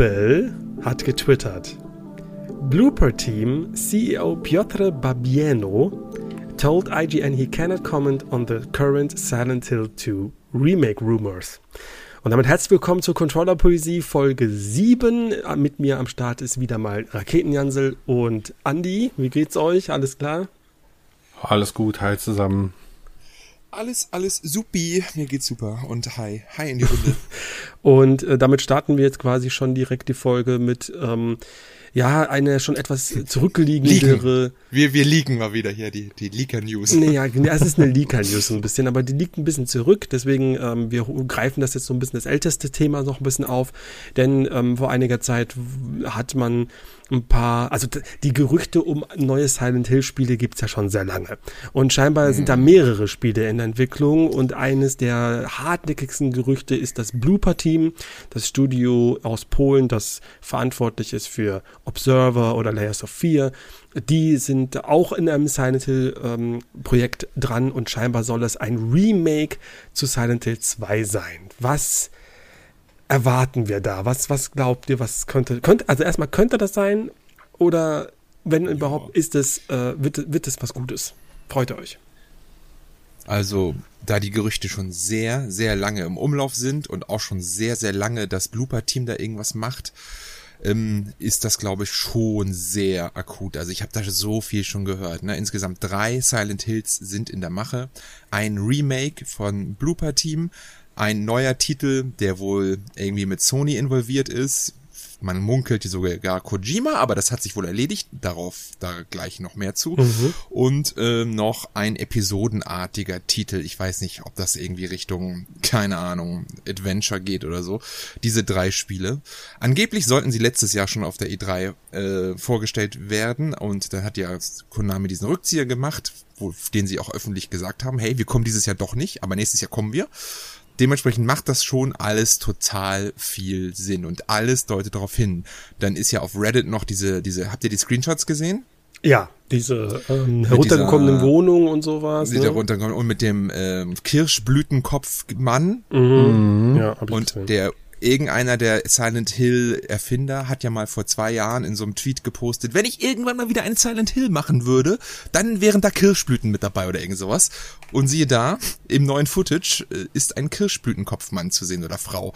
Nibel hat getwittert. Blooper Team CEO Piotr Babieno told IGN he cannot comment on the current Silent Hill 2 remake rumors. Und damit herzlich willkommen zur Controller Poesie Folge 7. Mit mir am Start ist wieder mal Raketenjansel und Andi. Wie geht's euch? Alles klar? Alles gut, hi zusammen. Alles, alles supi. Mir geht's super. Und hi. Hi in die Runde. und äh, damit starten wir jetzt quasi schon direkt die Folge mit ähm, ja, eine schon etwas zurückliegendere. Wir, wir liegen mal wieder hier, die, die Leaker-News. Nee, ja, es ist eine Leaker-News so ein bisschen, aber die liegt ein bisschen zurück, deswegen ähm, wir greifen das jetzt so ein bisschen das älteste Thema noch ein bisschen auf, denn ähm, vor einiger Zeit hat man ein paar, also die Gerüchte um neue Silent Hill Spiele gibt's ja schon sehr lange. Und scheinbar mhm. sind da mehrere Spiele in der Entwicklung und eines der hartnäckigsten Gerüchte ist das Blooper Team, das Studio aus Polen, das verantwortlich ist für Observer oder Layers of Fear. Die sind auch in einem Silent Hill ähm, Projekt dran und scheinbar soll es ein Remake zu Silent Hill 2 sein. Was erwarten wir da? Was, was glaubt ihr, was könnte, könnte, also erstmal könnte das sein oder wenn ja. überhaupt ist es, äh, wird, wird es was Gutes? Freut ihr euch? Also, da die Gerüchte schon sehr, sehr lange im Umlauf sind und auch schon sehr, sehr lange das Blooper-Team da irgendwas macht, ähm, ist das, glaube ich, schon sehr akut. Also ich habe da so viel schon gehört. Ne? Insgesamt drei Silent Hills sind in der Mache. Ein Remake von Blooper Team, ein neuer Titel, der wohl irgendwie mit Sony involviert ist. Man munkelt sogar Kojima, aber das hat sich wohl erledigt. Darauf da gleich noch mehr zu. Mhm. Und äh, noch ein episodenartiger Titel. Ich weiß nicht, ob das irgendwie Richtung, keine Ahnung, Adventure geht oder so. Diese drei Spiele. Angeblich sollten sie letztes Jahr schon auf der E3 äh, vorgestellt werden. Und da hat ja Konami diesen Rückzieher gemacht, wo, den sie auch öffentlich gesagt haben, hey, wir kommen dieses Jahr doch nicht, aber nächstes Jahr kommen wir dementsprechend macht das schon alles total viel Sinn und alles deutet darauf hin. Dann ist ja auf Reddit noch diese, diese, habt ihr die Screenshots gesehen? Ja, diese ähm, heruntergekommenen Wohnungen und sowas. Ne? heruntergekommenen und mit dem ähm, Kirschblütenkopfmann. Mhm. Ja, hab ich und gesehen. der irgendeiner der Silent Hill Erfinder hat ja mal vor zwei Jahren in so einem Tweet gepostet, wenn ich irgendwann mal wieder einen Silent Hill machen würde, dann wären da Kirschblüten mit dabei oder irgend sowas. Und siehe da, im neuen Footage äh, ist ein Kirschblütenkopfmann zu sehen oder Frau.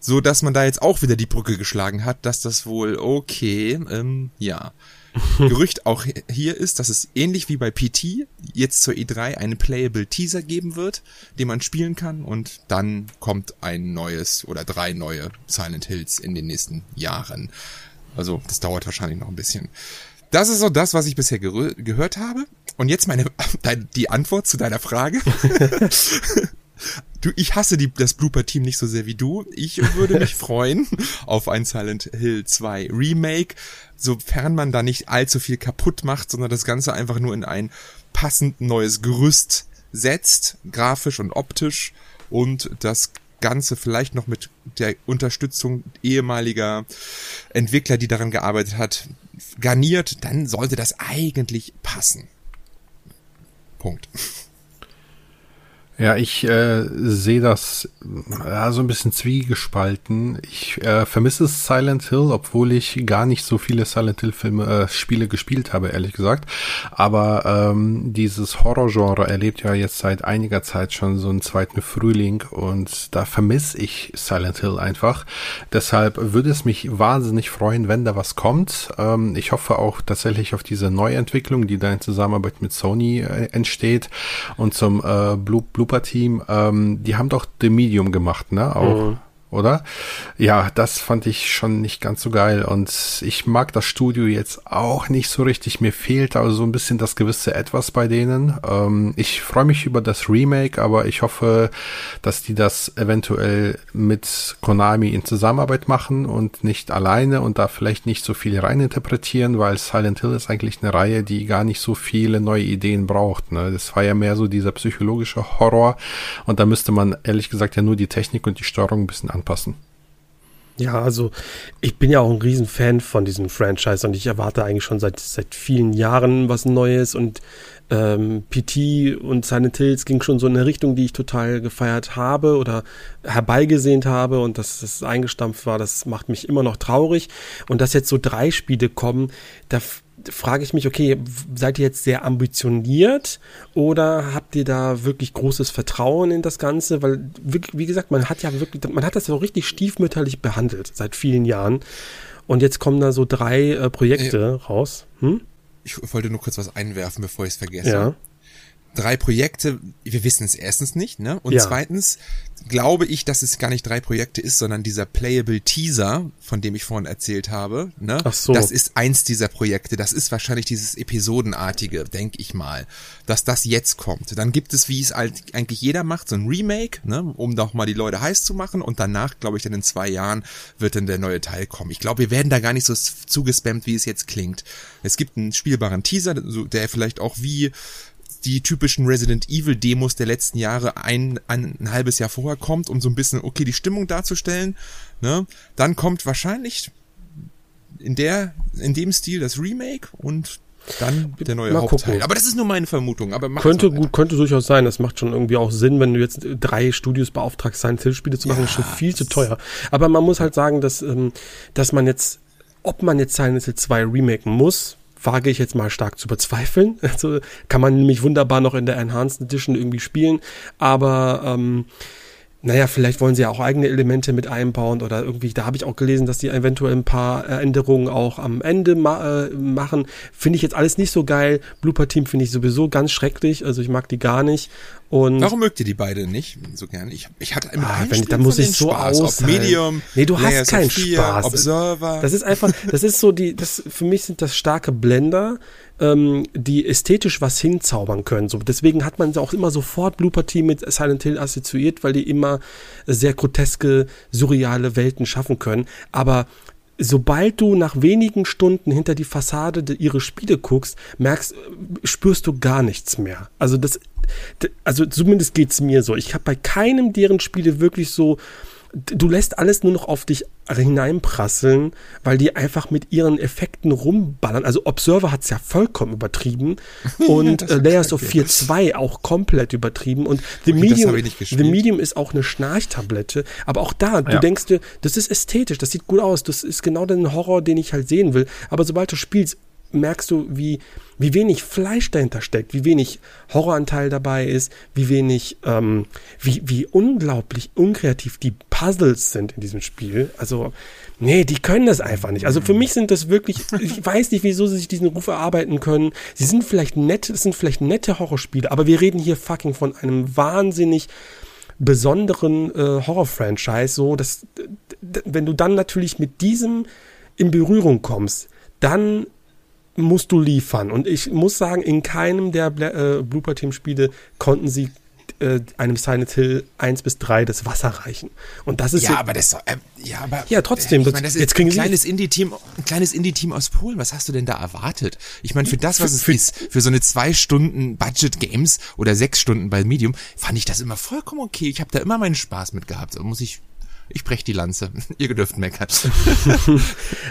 So dass man da jetzt auch wieder die Brücke geschlagen hat, dass das wohl okay, ähm, ja. Gerücht auch hier ist, dass es ähnlich wie bei PT jetzt zur E3 einen Playable Teaser geben wird, den man spielen kann und dann kommt ein neues oder drei neue Silent Hills in den nächsten Jahren. Also das dauert wahrscheinlich noch ein bisschen. Das ist so das, was ich bisher gehört habe. Und jetzt meine die Antwort zu deiner Frage. Du, ich hasse die, das Blooper-Team nicht so sehr wie du. Ich würde mich freuen auf ein Silent Hill 2 Remake, sofern man da nicht allzu viel kaputt macht, sondern das Ganze einfach nur in ein passend neues Gerüst setzt, grafisch und optisch und das Ganze vielleicht noch mit der Unterstützung ehemaliger Entwickler, die daran gearbeitet hat, garniert, dann sollte das eigentlich passen. Punkt. Ja, ich äh, sehe das ja, so ein bisschen zwiegespalten. Ich äh, vermisse Silent Hill, obwohl ich gar nicht so viele Silent Hill Filme, äh, Spiele gespielt habe, ehrlich gesagt. Aber ähm, dieses Horrorgenre erlebt ja jetzt seit einiger Zeit schon so einen zweiten Frühling und da vermisse ich Silent Hill einfach. Deshalb würde es mich wahnsinnig freuen, wenn da was kommt. Ähm, ich hoffe auch tatsächlich auf diese Neuentwicklung, die da in Zusammenarbeit mit Sony äh, entsteht und zum äh, Blue, Blue Super-Team, ähm, die haben doch The Medium gemacht, ne? Auch. Mhm oder? Ja, das fand ich schon nicht ganz so geil und ich mag das Studio jetzt auch nicht so richtig. Mir fehlt also so ein bisschen das gewisse Etwas bei denen. Ähm, ich freue mich über das Remake, aber ich hoffe, dass die das eventuell mit Konami in Zusammenarbeit machen und nicht alleine und da vielleicht nicht so viel reininterpretieren, weil Silent Hill ist eigentlich eine Reihe, die gar nicht so viele neue Ideen braucht. Ne? Das war ja mehr so dieser psychologische Horror und da müsste man ehrlich gesagt ja nur die Technik und die Steuerung ein bisschen anpassen. Ja, also ich bin ja auch ein Riesenfan von diesem Franchise und ich erwarte eigentlich schon seit, seit vielen Jahren was Neues und ähm, PT und Silent Hills ging schon so in eine Richtung, die ich total gefeiert habe oder herbeigesehnt habe und dass das eingestampft war, das macht mich immer noch traurig. Und dass jetzt so drei Spiele kommen, da frage ich mich, okay, seid ihr jetzt sehr ambitioniert oder habt ihr da wirklich großes Vertrauen in das Ganze? Weil, wie gesagt, man hat ja wirklich, man hat das ja so richtig stiefmütterlich behandelt seit vielen Jahren. Und jetzt kommen da so drei äh, Projekte äh, raus. Hm? Ich wollte nur kurz was einwerfen, bevor ich es vergesse. Ja drei Projekte, wir wissen es erstens nicht, ne? Und ja. zweitens glaube ich, dass es gar nicht drei Projekte ist, sondern dieser Playable Teaser, von dem ich vorhin erzählt habe, ne? Ach so. Das ist eins dieser Projekte. Das ist wahrscheinlich dieses Episodenartige, denke ich mal, dass das jetzt kommt. Dann gibt es, wie es eigentlich jeder macht, so ein Remake, ne? Um doch mal die Leute heiß zu machen und danach, glaube ich, dann in zwei Jahren wird dann der neue Teil kommen. Ich glaube, wir werden da gar nicht so zugespammt, wie es jetzt klingt. Es gibt einen spielbaren Teaser, der vielleicht auch wie die typischen Resident Evil Demos der letzten Jahre ein, ein, ein halbes Jahr vorher kommt, um so ein bisschen, okay, die Stimmung darzustellen. Ne? Dann kommt wahrscheinlich in der, in dem Stil das Remake und dann der neue mal Hauptteil. Gucken. Aber das ist nur meine Vermutung. Aber könnte gut, könnte durchaus sein. Das macht schon irgendwie auch Sinn, wenn du jetzt drei Studios beauftragst, Silent Hill Spiele zu machen, ja, ist schon viel zu teuer. Aber man muss halt sagen, dass, ähm, dass man jetzt, ob man jetzt Silent Hill 2 remaken muss, wage ich jetzt mal stark zu bezweifeln. Also kann man nämlich wunderbar noch in der Enhanced Edition irgendwie spielen, aber ähm, naja, vielleicht wollen sie ja auch eigene Elemente mit einbauen oder irgendwie, da habe ich auch gelesen, dass die eventuell ein paar Änderungen auch am Ende ma äh, machen. Finde ich jetzt alles nicht so geil. Blooper Team finde ich sowieso ganz schrecklich, also ich mag die gar nicht. Und Warum mögt ihr die beide nicht so gerne? Ich, ich hatte mit ah, wenn, da muss ich so Spaß, aus. Medium, nee, du hast keinen Spaß. Observer. Das ist einfach, das ist so die, das für mich sind das starke Blender, ähm, die ästhetisch was hinzaubern können. So, deswegen hat man auch immer sofort Blooper Team mit Silent Hill assoziiert, weil die immer sehr groteske, surreale Welten schaffen können. Aber sobald du nach wenigen Stunden hinter die Fassade de, ihre Spiele guckst, merkst, spürst du gar nichts mehr. Also das, also zumindest geht's mir so. Ich habe bei keinem deren Spiele wirklich so du lässt alles nur noch auf dich hineinprasseln, weil die einfach mit ihren Effekten rumballern. Also Observer hat's ja vollkommen übertrieben und äh, Layers of 4.2 auch komplett übertrieben. Und The, okay, Medium, The Medium ist auch eine Schnarchtablette, aber auch da, du ja. denkst dir, das ist ästhetisch, das sieht gut aus, das ist genau der Horror, den ich halt sehen will, aber sobald du spielst, merkst du, wie, wie wenig Fleisch dahinter steckt, wie wenig Horroranteil dabei ist, wie wenig, ähm, wie, wie unglaublich unkreativ die Puzzles sind in diesem Spiel. Also, nee, die können das einfach nicht. Also für mich sind das wirklich, ich weiß nicht, wieso sie sich diesen Ruf erarbeiten können. Sie sind vielleicht nett, es sind vielleicht nette Horrorspiele, aber wir reden hier fucking von einem wahnsinnig besonderen äh, Horror-Franchise, so, dass, wenn du dann natürlich mit diesem in Berührung kommst, dann musst du liefern. Und ich muss sagen, in keinem der äh, Blooper Team Spiele konnten sie äh, einem Silent Hill 1 bis 3 das Wasser reichen. Und das ist ja, aber das äh, ja, aber ja, trotzdem, ich mein, das jetzt ein kleines Indie Team, ein kleines Indie Team aus Polen. Was hast du denn da erwartet? Ich meine, für das, was es für, ist, für so eine zwei Stunden Budget Games oder sechs Stunden bei Medium, fand ich das immer vollkommen okay. Ich habe da immer meinen Spaß mit gehabt. Muss ich ich brech die Lanze. Ihr dürft meckern.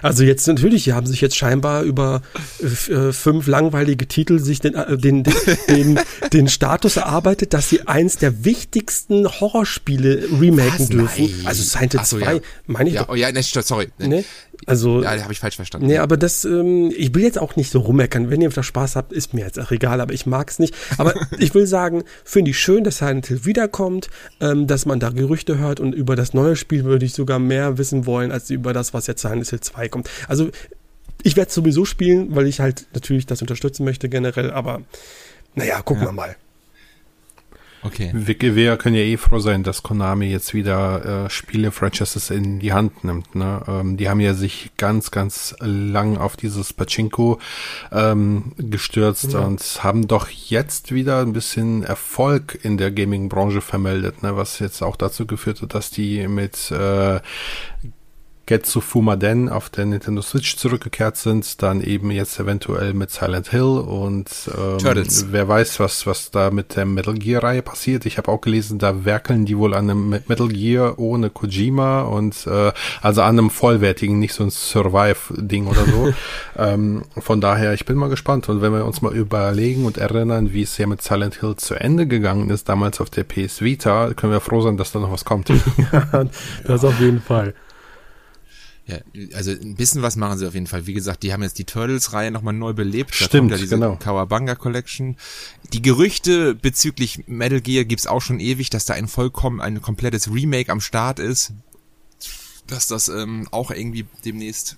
also jetzt natürlich, die haben sich jetzt scheinbar über äh, fünf langweilige Titel sich den, äh, den, den, den, den Status erarbeitet, dass sie eins der wichtigsten Horrorspiele remaken Was? dürfen. Nein. Also Silent Hill 2, ja. meine ich ja, doch. Oh ja, ne, sorry. Ne? Also, ja, habe ich falsch verstanden. Nee, aber das, ähm, ich will jetzt auch nicht so rummeckern. Wenn ihr da Spaß habt, ist mir jetzt auch egal, aber ich mag es nicht. Aber ich will sagen, finde ich schön, dass Silent Hill wiederkommt, ähm, dass man da Gerüchte hört und über das neue Spiel würde ich sogar mehr wissen wollen, als über das, was jetzt Silent Hill 2 kommt. Also, ich werde es sowieso spielen, weil ich halt natürlich das unterstützen möchte generell, aber naja, gucken ja. wir mal. Okay. Wir, wir können ja eh froh sein, dass Konami jetzt wieder äh, Spiele-Franchises in die Hand nimmt. Ne? Ähm, die haben ja sich ganz, ganz lang auf dieses Pachinko ähm, gestürzt ja. und haben doch jetzt wieder ein bisschen Erfolg in der Gaming-Branche vermeldet, ne? was jetzt auch dazu geführt hat, dass die mit äh, Getsu Fumaden auf der Nintendo Switch zurückgekehrt sind, dann eben jetzt eventuell mit Silent Hill und ähm, Turtles. wer weiß, was, was da mit der Metal Gear-Reihe passiert. Ich habe auch gelesen, da werkeln die wohl an einem Metal Gear ohne Kojima und äh, also an einem vollwertigen, nicht so ein Survive-Ding oder so. ähm, von daher, ich bin mal gespannt. Und wenn wir uns mal überlegen und erinnern, wie es ja mit Silent Hill zu Ende gegangen ist, damals auf der PS Vita, können wir froh sein, dass da noch was kommt. das auf jeden Fall. Ja, also ein bisschen was machen sie auf jeden Fall. Wie gesagt, die haben jetzt die Turtles-Reihe nochmal neu belebt. Da Stimmt, ja diese genau. Kawabanga Collection. Die Gerüchte bezüglich Metal Gear gibt's auch schon ewig, dass da ein vollkommen, ein komplettes Remake am Start ist. Dass das ähm, auch irgendwie demnächst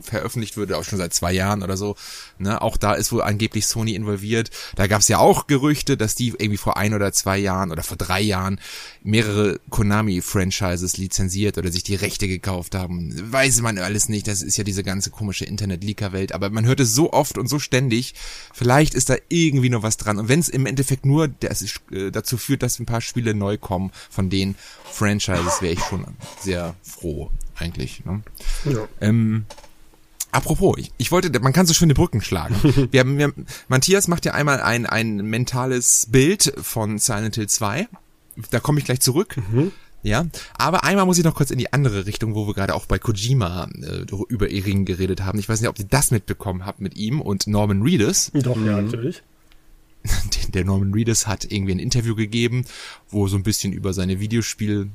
veröffentlicht würde, auch schon seit zwei Jahren oder so. Ne? Auch da ist wohl angeblich Sony involviert. Da gab es ja auch Gerüchte, dass die irgendwie vor ein oder zwei Jahren oder vor drei Jahren mehrere Konami-Franchises lizenziert oder sich die Rechte gekauft haben. Weiß man alles nicht. Das ist ja diese ganze komische Internet-Leaker-Welt. Aber man hört es so oft und so ständig. Vielleicht ist da irgendwie noch was dran. Und wenn es im Endeffekt nur das, äh, dazu führt, dass ein paar Spiele neu kommen von den Franchises, wäre ich schon sehr froh eigentlich. Ne? Ja. Ähm, apropos, ich, ich wollte, man kann so schöne Brücken schlagen. Wir haben, wir, Matthias macht ja einmal ein, ein mentales Bild von Silent Hill 2. Da komme ich gleich zurück. Ja, aber einmal muss ich noch kurz in die andere Richtung, wo wir gerade auch bei Kojima äh, über Ering geredet haben. Ich weiß nicht, ob ihr das mitbekommen habt mit ihm und Norman Reedus. Doch, ja, natürlich. Der Norman Reedus hat irgendwie ein Interview gegeben, wo so ein bisschen über seine Videospiel,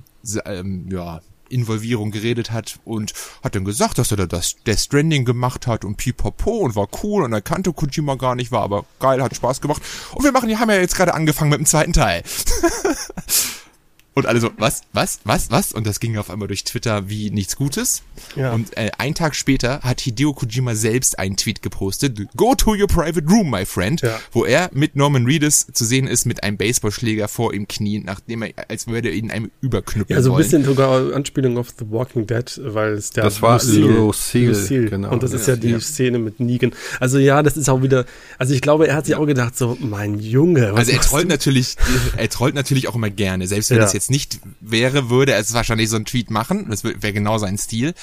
ähm, ja, Involvierung geredet hat und hat dann gesagt, dass er da das Death Stranding gemacht hat und pipapo und war cool und er kannte Kojima gar nicht, war aber geil, hat Spaß gemacht. Und wir machen, die haben ja jetzt gerade angefangen mit dem zweiten Teil. Und alle so, was, was, was, was? Und das ging auf einmal durch Twitter wie nichts Gutes. Ja. Und äh, einen Tag später hat Hideo Kojima selbst einen Tweet gepostet, Go to your private room, my friend, Ja. wo er mit Norman Reedus zu sehen ist mit einem Baseballschläger vor ihm knien, nachdem er, als würde er ihn einem überknüppeln Ja, so ein bisschen sogar Anspielung auf The Walking Dead, weil es der Das war Lucille, genau. Und das ist ja, Ja, die ja. Szene mit Negan. Also ja, das ist auch wieder, also ich glaube, er hat sich auch gedacht, so, mein Junge. was Also er trollt du? natürlich, er trollt natürlich auch immer gerne. Selbst wenn Ja. das jetzt nicht wäre, würde er es wahrscheinlich so einen Tweet machen. Das wäre genau sein Stil.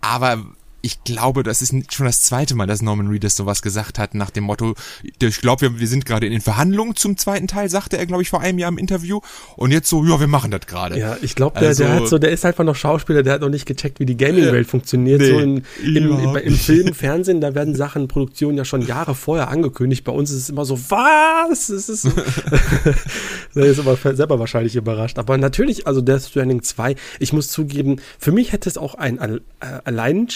Aber ich glaube, das ist schon das zweite Mal, dass Norman Reedus sowas gesagt hat, nach dem Motto, ich glaube, wir, wir sind gerade in den Verhandlungen zum zweiten Teil, sagte er, glaube ich, vor einem Jahr im Interview. Und jetzt so, ja, wir machen das gerade. Ja, ich glaube, der, Also- der hat so, der ist einfach noch Schauspieler, der hat noch nicht gecheckt, wie die Gaming-Welt funktioniert. Nee, so in, im, im, im Film, Fernsehen, da werden Sachen in Produktion ja schon Jahre vorher angekündigt. Bei uns ist es immer so, was? Es ist so. der ist aber selber wahrscheinlich überrascht. Aber natürlich, also Death Stranding 2, ich muss zugeben, für mich hätte es auch ein äh, allein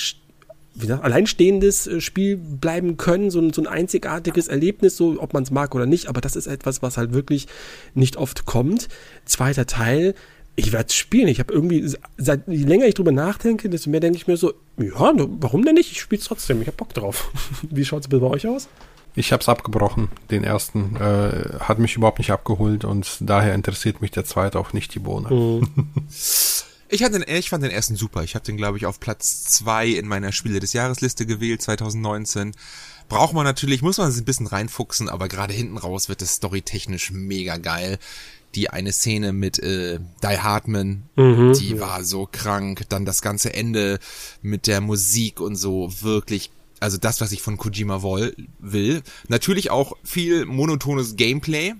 wie gesagt, alleinstehendes äh, Spiel bleiben können, so ein, so ein einzigartiges Erlebnis, so ob man es mag oder nicht, aber das ist etwas, was halt wirklich nicht oft kommt. Zweiter Teil, ich werde es spielen. Ich habe irgendwie, seit je länger ich drüber nachdenke, desto mehr denke ich mir so, ja, warum denn nicht? Ich spiele es trotzdem, ich habe Bock drauf. Wie schaut es bei euch aus? Ich habe es abgebrochen, den ersten. Äh, hat mich überhaupt nicht abgeholt und daher interessiert mich der zweite auch nicht die Bohne. Ich, hatte den, ich fand den ersten super. Ich habe den, glaube ich, auf Platz zwei in meiner Spiele des Jahresliste gewählt, 2019. Braucht man natürlich, muss man sich ein bisschen reinfuchsen, aber gerade hinten raus wird es storytechnisch mega geil. Die eine Szene mit äh, Die Hartman, die war so krank. Dann das ganze Ende mit der Musik und so wirklich also das, was ich von Kojima woll, will. Natürlich auch viel monotones Gameplay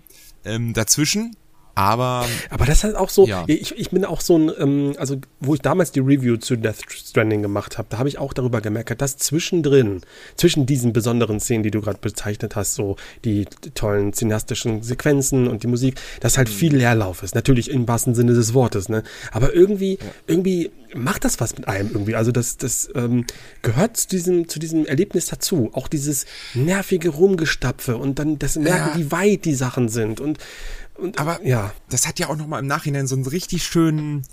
ähm, dazwischen, aber Aber das ist halt auch so, Ja. ich, ich bin auch so ein, ähm, also wo ich damals die Review zu Death Stranding gemacht habe, da habe ich auch darüber gemerkt, dass zwischendrin, zwischen diesen besonderen Szenen, die du gerade bezeichnet hast, so die tollen cineastischen Sequenzen und die Musik, dass halt viel Leerlauf ist. Natürlich im wahrsten Sinne des Wortes, ne? Aber irgendwie, irgendwie macht das was mit einem irgendwie. Also das, das ähm, gehört zu diesem, zu diesem Erlebnis dazu. Auch dieses nervige Rumgestapfe und dann das Merken, Ja. wie weit die Sachen sind und und, Aber ja. das hat ja auch nochmal im Nachhinein so einen richtig schönen,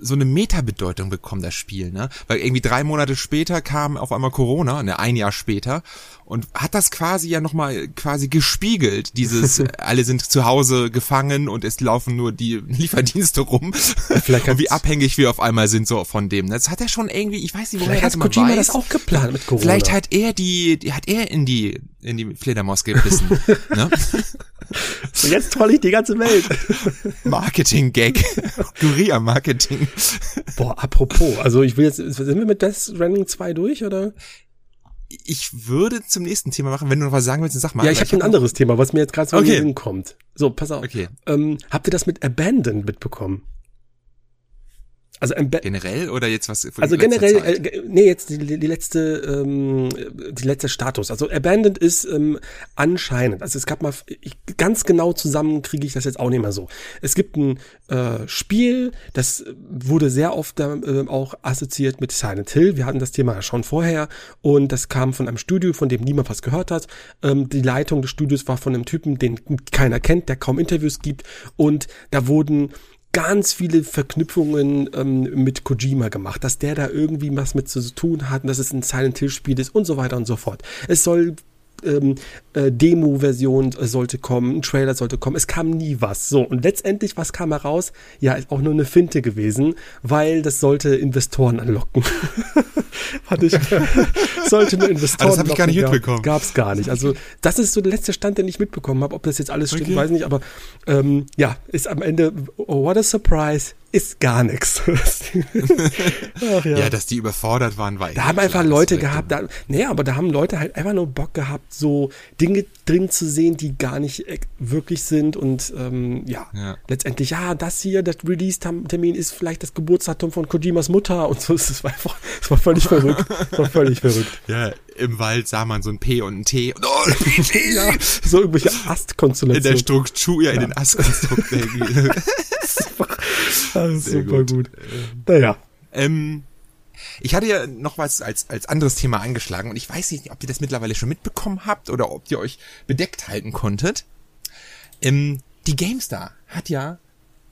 so eine Metabedeutung bekommen, das Spiel, ne? Weil irgendwie drei Monate später kam auf einmal Corona, ne, ein Jahr später, und hat das quasi ja nochmal quasi gespiegelt, dieses, alle sind zu Hause gefangen und es laufen nur die Lieferdienste rum. vielleicht und wie abhängig wir auf einmal sind so von dem. Das hat er schon irgendwie, ich weiß nicht, woher hat Kojima weiß. das auch geplant mit Corona. Vielleicht hat er die, die hat er in die in die Fledermaus gebissen. ne? So, jetzt troll ich die ganze Welt. Marketing-Gag. Guerilla-Marketing. Boah, apropos, also ich will jetzt, sind wir mit Death Stranding 2 durch, oder? Ich würde zum nächsten Thema machen, wenn du noch was sagen willst, dann sag mal. Ja, ich habe ein anderes Thema, was mir jetzt gerade so Okay. in den Sinn kommt. So, pass auf. Okay. Ähm, habt ihr das mit Abandoned mitbekommen? Also, Ab Generell oder jetzt was? von also generell, äh, nee, jetzt die, die letzte, ähm, die letzte Status. Also Abandoned ist ähm, anscheinend, also es gab mal, ich, ganz genau zusammen kriege ich das jetzt auch nicht mehr so. Es gibt ein äh, Spiel, das wurde sehr oft äh, auch assoziiert mit Silent Hill. Wir hatten das Thema ja schon vorher und das kam von einem Studio, von dem niemand was gehört hat. Ähm, die Leitung des Studios war von einem Typen, den keiner kennt, der kaum Interviews gibt und da wurden ganz viele Verknüpfungen ähm, mit Kojima gemacht, dass der da irgendwie was mit zu tun hat und dass es ein Silent Hill Spiel ist und so weiter und so fort. Es soll ähm, äh, Demo-Version sollte kommen, ein Trailer sollte kommen. Es kam nie was. So, und letztendlich, was kam heraus? Ja, ist auch nur eine Finte gewesen, weil das sollte Investoren anlocken. Fand ich, sollte nur Investoren Ah, das hab ich gar nicht anlocken, mitbekommen. Gab es gar nicht. Also, das ist so der letzte Stand, den ich mitbekommen habe. Ob das jetzt alles stimmt, Okay. weiß ich nicht, aber ähm, ja, ist am Ende, oh, what a surprise, ist gar nichts. Ach ja. ja, dass die überfordert waren, war Da haben einfach Leute gehabt, da, nee, aber da haben Leute halt einfach nur Bock gehabt, so Dinge drin zu sehen, die gar nicht äh, wirklich sind und ähm, ja, Ja. letztendlich, ja, das hier, das Release-Termin ist vielleicht das Geburtsdatum von Kojimas Mutter und so, es war einfach, es war völlig verrückt, es war völlig verrückt. Ja, im Wald sah man so ein P und ein T. Und oh, T. Ja, so irgendwelche In der Astkonstellationen. Struktur, ja, in den Astkonstrukt. irgendwie. Das ist Sehr super gut. gut. Naja, ähm, ich hatte ja noch was als, als anderes Thema angeschlagen und ich weiß nicht, ob ihr das mittlerweile schon mitbekommen habt oder ob ihr euch bedeckt halten konntet. Ähm, die GameStar hat ja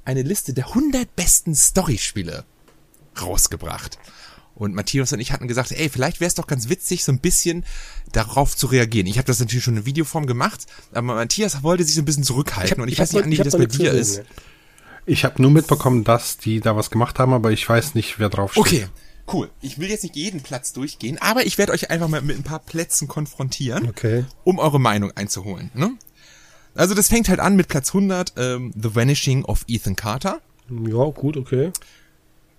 eine Liste der 100 besten Storyspiele rausgebracht. Und Matthias und ich hatten gesagt, ey, vielleicht wäre es doch ganz witzig, so ein bisschen darauf zu reagieren. Ich habe das natürlich schon in Videoform gemacht, aber Matthias wollte sich so ein bisschen zurückhalten und ich, weiß nicht, Andi, wie das bei dir ist. Ich habe nur mitbekommen, dass die da was gemacht haben, aber ich weiß nicht, wer drauf steht. Okay, cool. Ich will jetzt nicht jeden Platz durchgehen, aber ich werde euch einfach mal mit ein paar Plätzen konfrontieren, Okay. um eure Meinung einzuholen. Ne? Also das fängt halt an mit Platz 100, ähm, The Vanishing of Ethan Carter. Ja, gut, okay.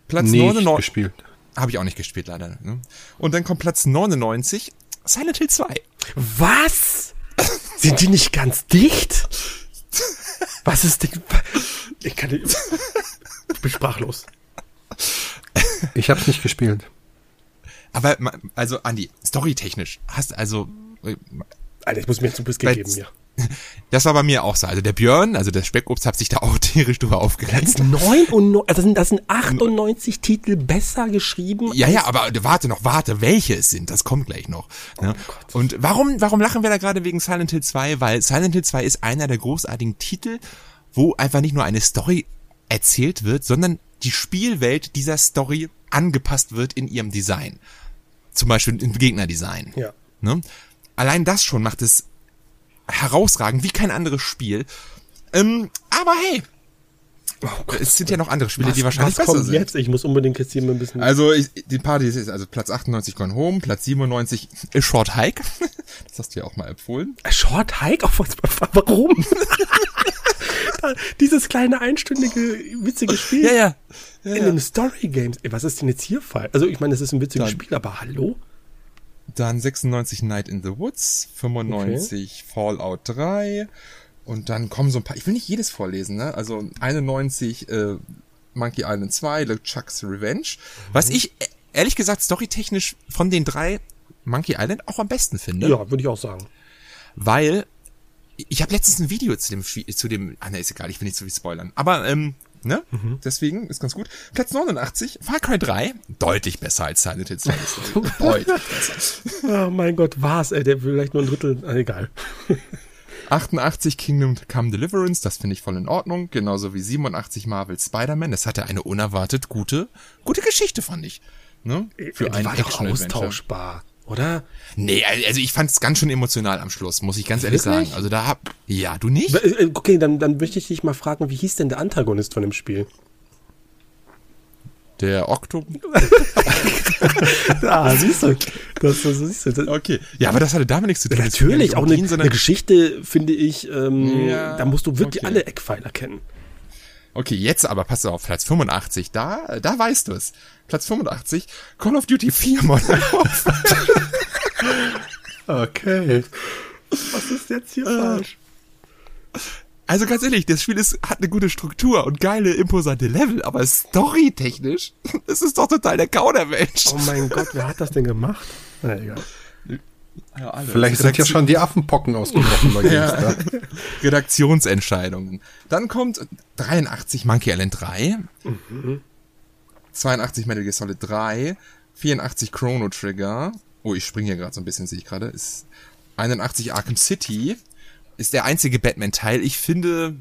Platz Nicht 99 gespielt. habe ich auch nicht gespielt leider. Ne? Und dann kommt Platz 99, Silent Hill 2. Was? Sind die nicht ganz dicht? Was ist denn? Ich kann nicht. Ich bin sprachlos. Ich habe es nicht gespielt. Aber also Andi, storytechnisch hast also Alter, ich muss mir jetzt ein bisschen geben hier. das war bei mir auch so. Also der Björn, also der Speckobst hat sich da auch tierisch drüber aufgeletzt. 99, also sind, das sind 98 Titel besser geschrieben. Ja, ja, aber warte noch, warte, welche es sind, das kommt gleich noch. Ne? Und warum, warum lachen wir da gerade wegen Silent Hill 2? Weil Silent Hill 2 ist einer der großartigen Titel, wo einfach nicht nur eine Story erzählt wird, sondern die Spielwelt dieser Story angepasst wird in ihrem Design. Zum Beispiel im Gegnerdesign. Ja. Ne? Allein das schon macht es herausragend wie kein anderes Spiel. Ähm, aber hey, es sind ja noch andere Spiele, die wahrscheinlich was besser kommt sind. jetzt? Ich muss unbedingt jetzt hier mal ein bisschen. Also ich, die Party ist also Platz 98 Gone Home, Platz 97 A Short Hike. Das hast du ja auch mal empfohlen. Short Hike? Auf was, warum? Dieses kleine einstündige witzige Spiel Ja, ja. In den Story Games. Ey, was ist denn jetzt hier falsch? Also ich meine, es ist ein witziges Spiel, aber hallo? Dann 96 Night in the Woods, 95 Fallout 3 und dann kommen so ein paar, ich will nicht jedes vorlesen, ne? Also 91 äh, Monkey Island 2, LeChuck's Revenge. Was ich äh, ehrlich gesagt storytechnisch von den drei Monkey Island auch am besten finde. Ja, würde ich auch sagen. weil ich habe letztens ein Video zu dem Spiel- zu dem ah ne ist egal ich will nicht so viel spoilern aber ähm, ne? Deswegen ist ganz gut. Platz 89 Far Cry 3 deutlich besser als Silent Hill 2 deutlich besser. Oh mein Gott, was, ey, der vielleicht nur ein Drittel, ah, egal. 88 Kingdom Come Deliverance das finde ich voll in Ordnung. Genauso wie 87 Marvel Spider-Man das hatte eine unerwartet gute gute Geschichte fand ich. Ne? Für Die ein war doch austauschbar, oder? nee also ich fand es ganz schön emotional am Schluss muss ich ganz ehrlich Wirklich? sagen also da hab ja du nicht Äh, Okay, dann, dann möchte ich dich mal fragen, wie hieß denn der Antagonist von dem Spiel? Der Oktober. ah, siehst du. Das, das, siehst du. Das, Okay. Ja, aber das hatte damit nichts zu tun. Natürlich, auch eine, ihn, eine Geschichte, finde ich, ähm, Ja, da musst du wirklich okay. alle Eckpfeiler kennen. Okay, jetzt aber pass auf, Platz 85, da, da weißt du es. Platz 85, Call of Duty 4 Modern Warfare. Okay. Was ist jetzt hier falsch? Also ganz ehrlich, das Spiel ist, hat eine gute Struktur und geile, imposante Level, aber storytechnisch, das ist doch total der Kaudermensch. Oh mein Gott, wer hat das denn gemacht? Na egal. Ja, alle. Vielleicht sind ja schon die Affenpocken ausgebrochen bei GameStar. Redaktionsentscheidungen. Dann kommt 83 Monkey Island 3, 82 Metal Gear Solid 3, 84 Chrono Trigger. Oh, ich springe hier gerade so ein bisschen, sehe ich gerade. Ist 81 Arkham City. Ist der einzige Batman-Teil. Ich finde,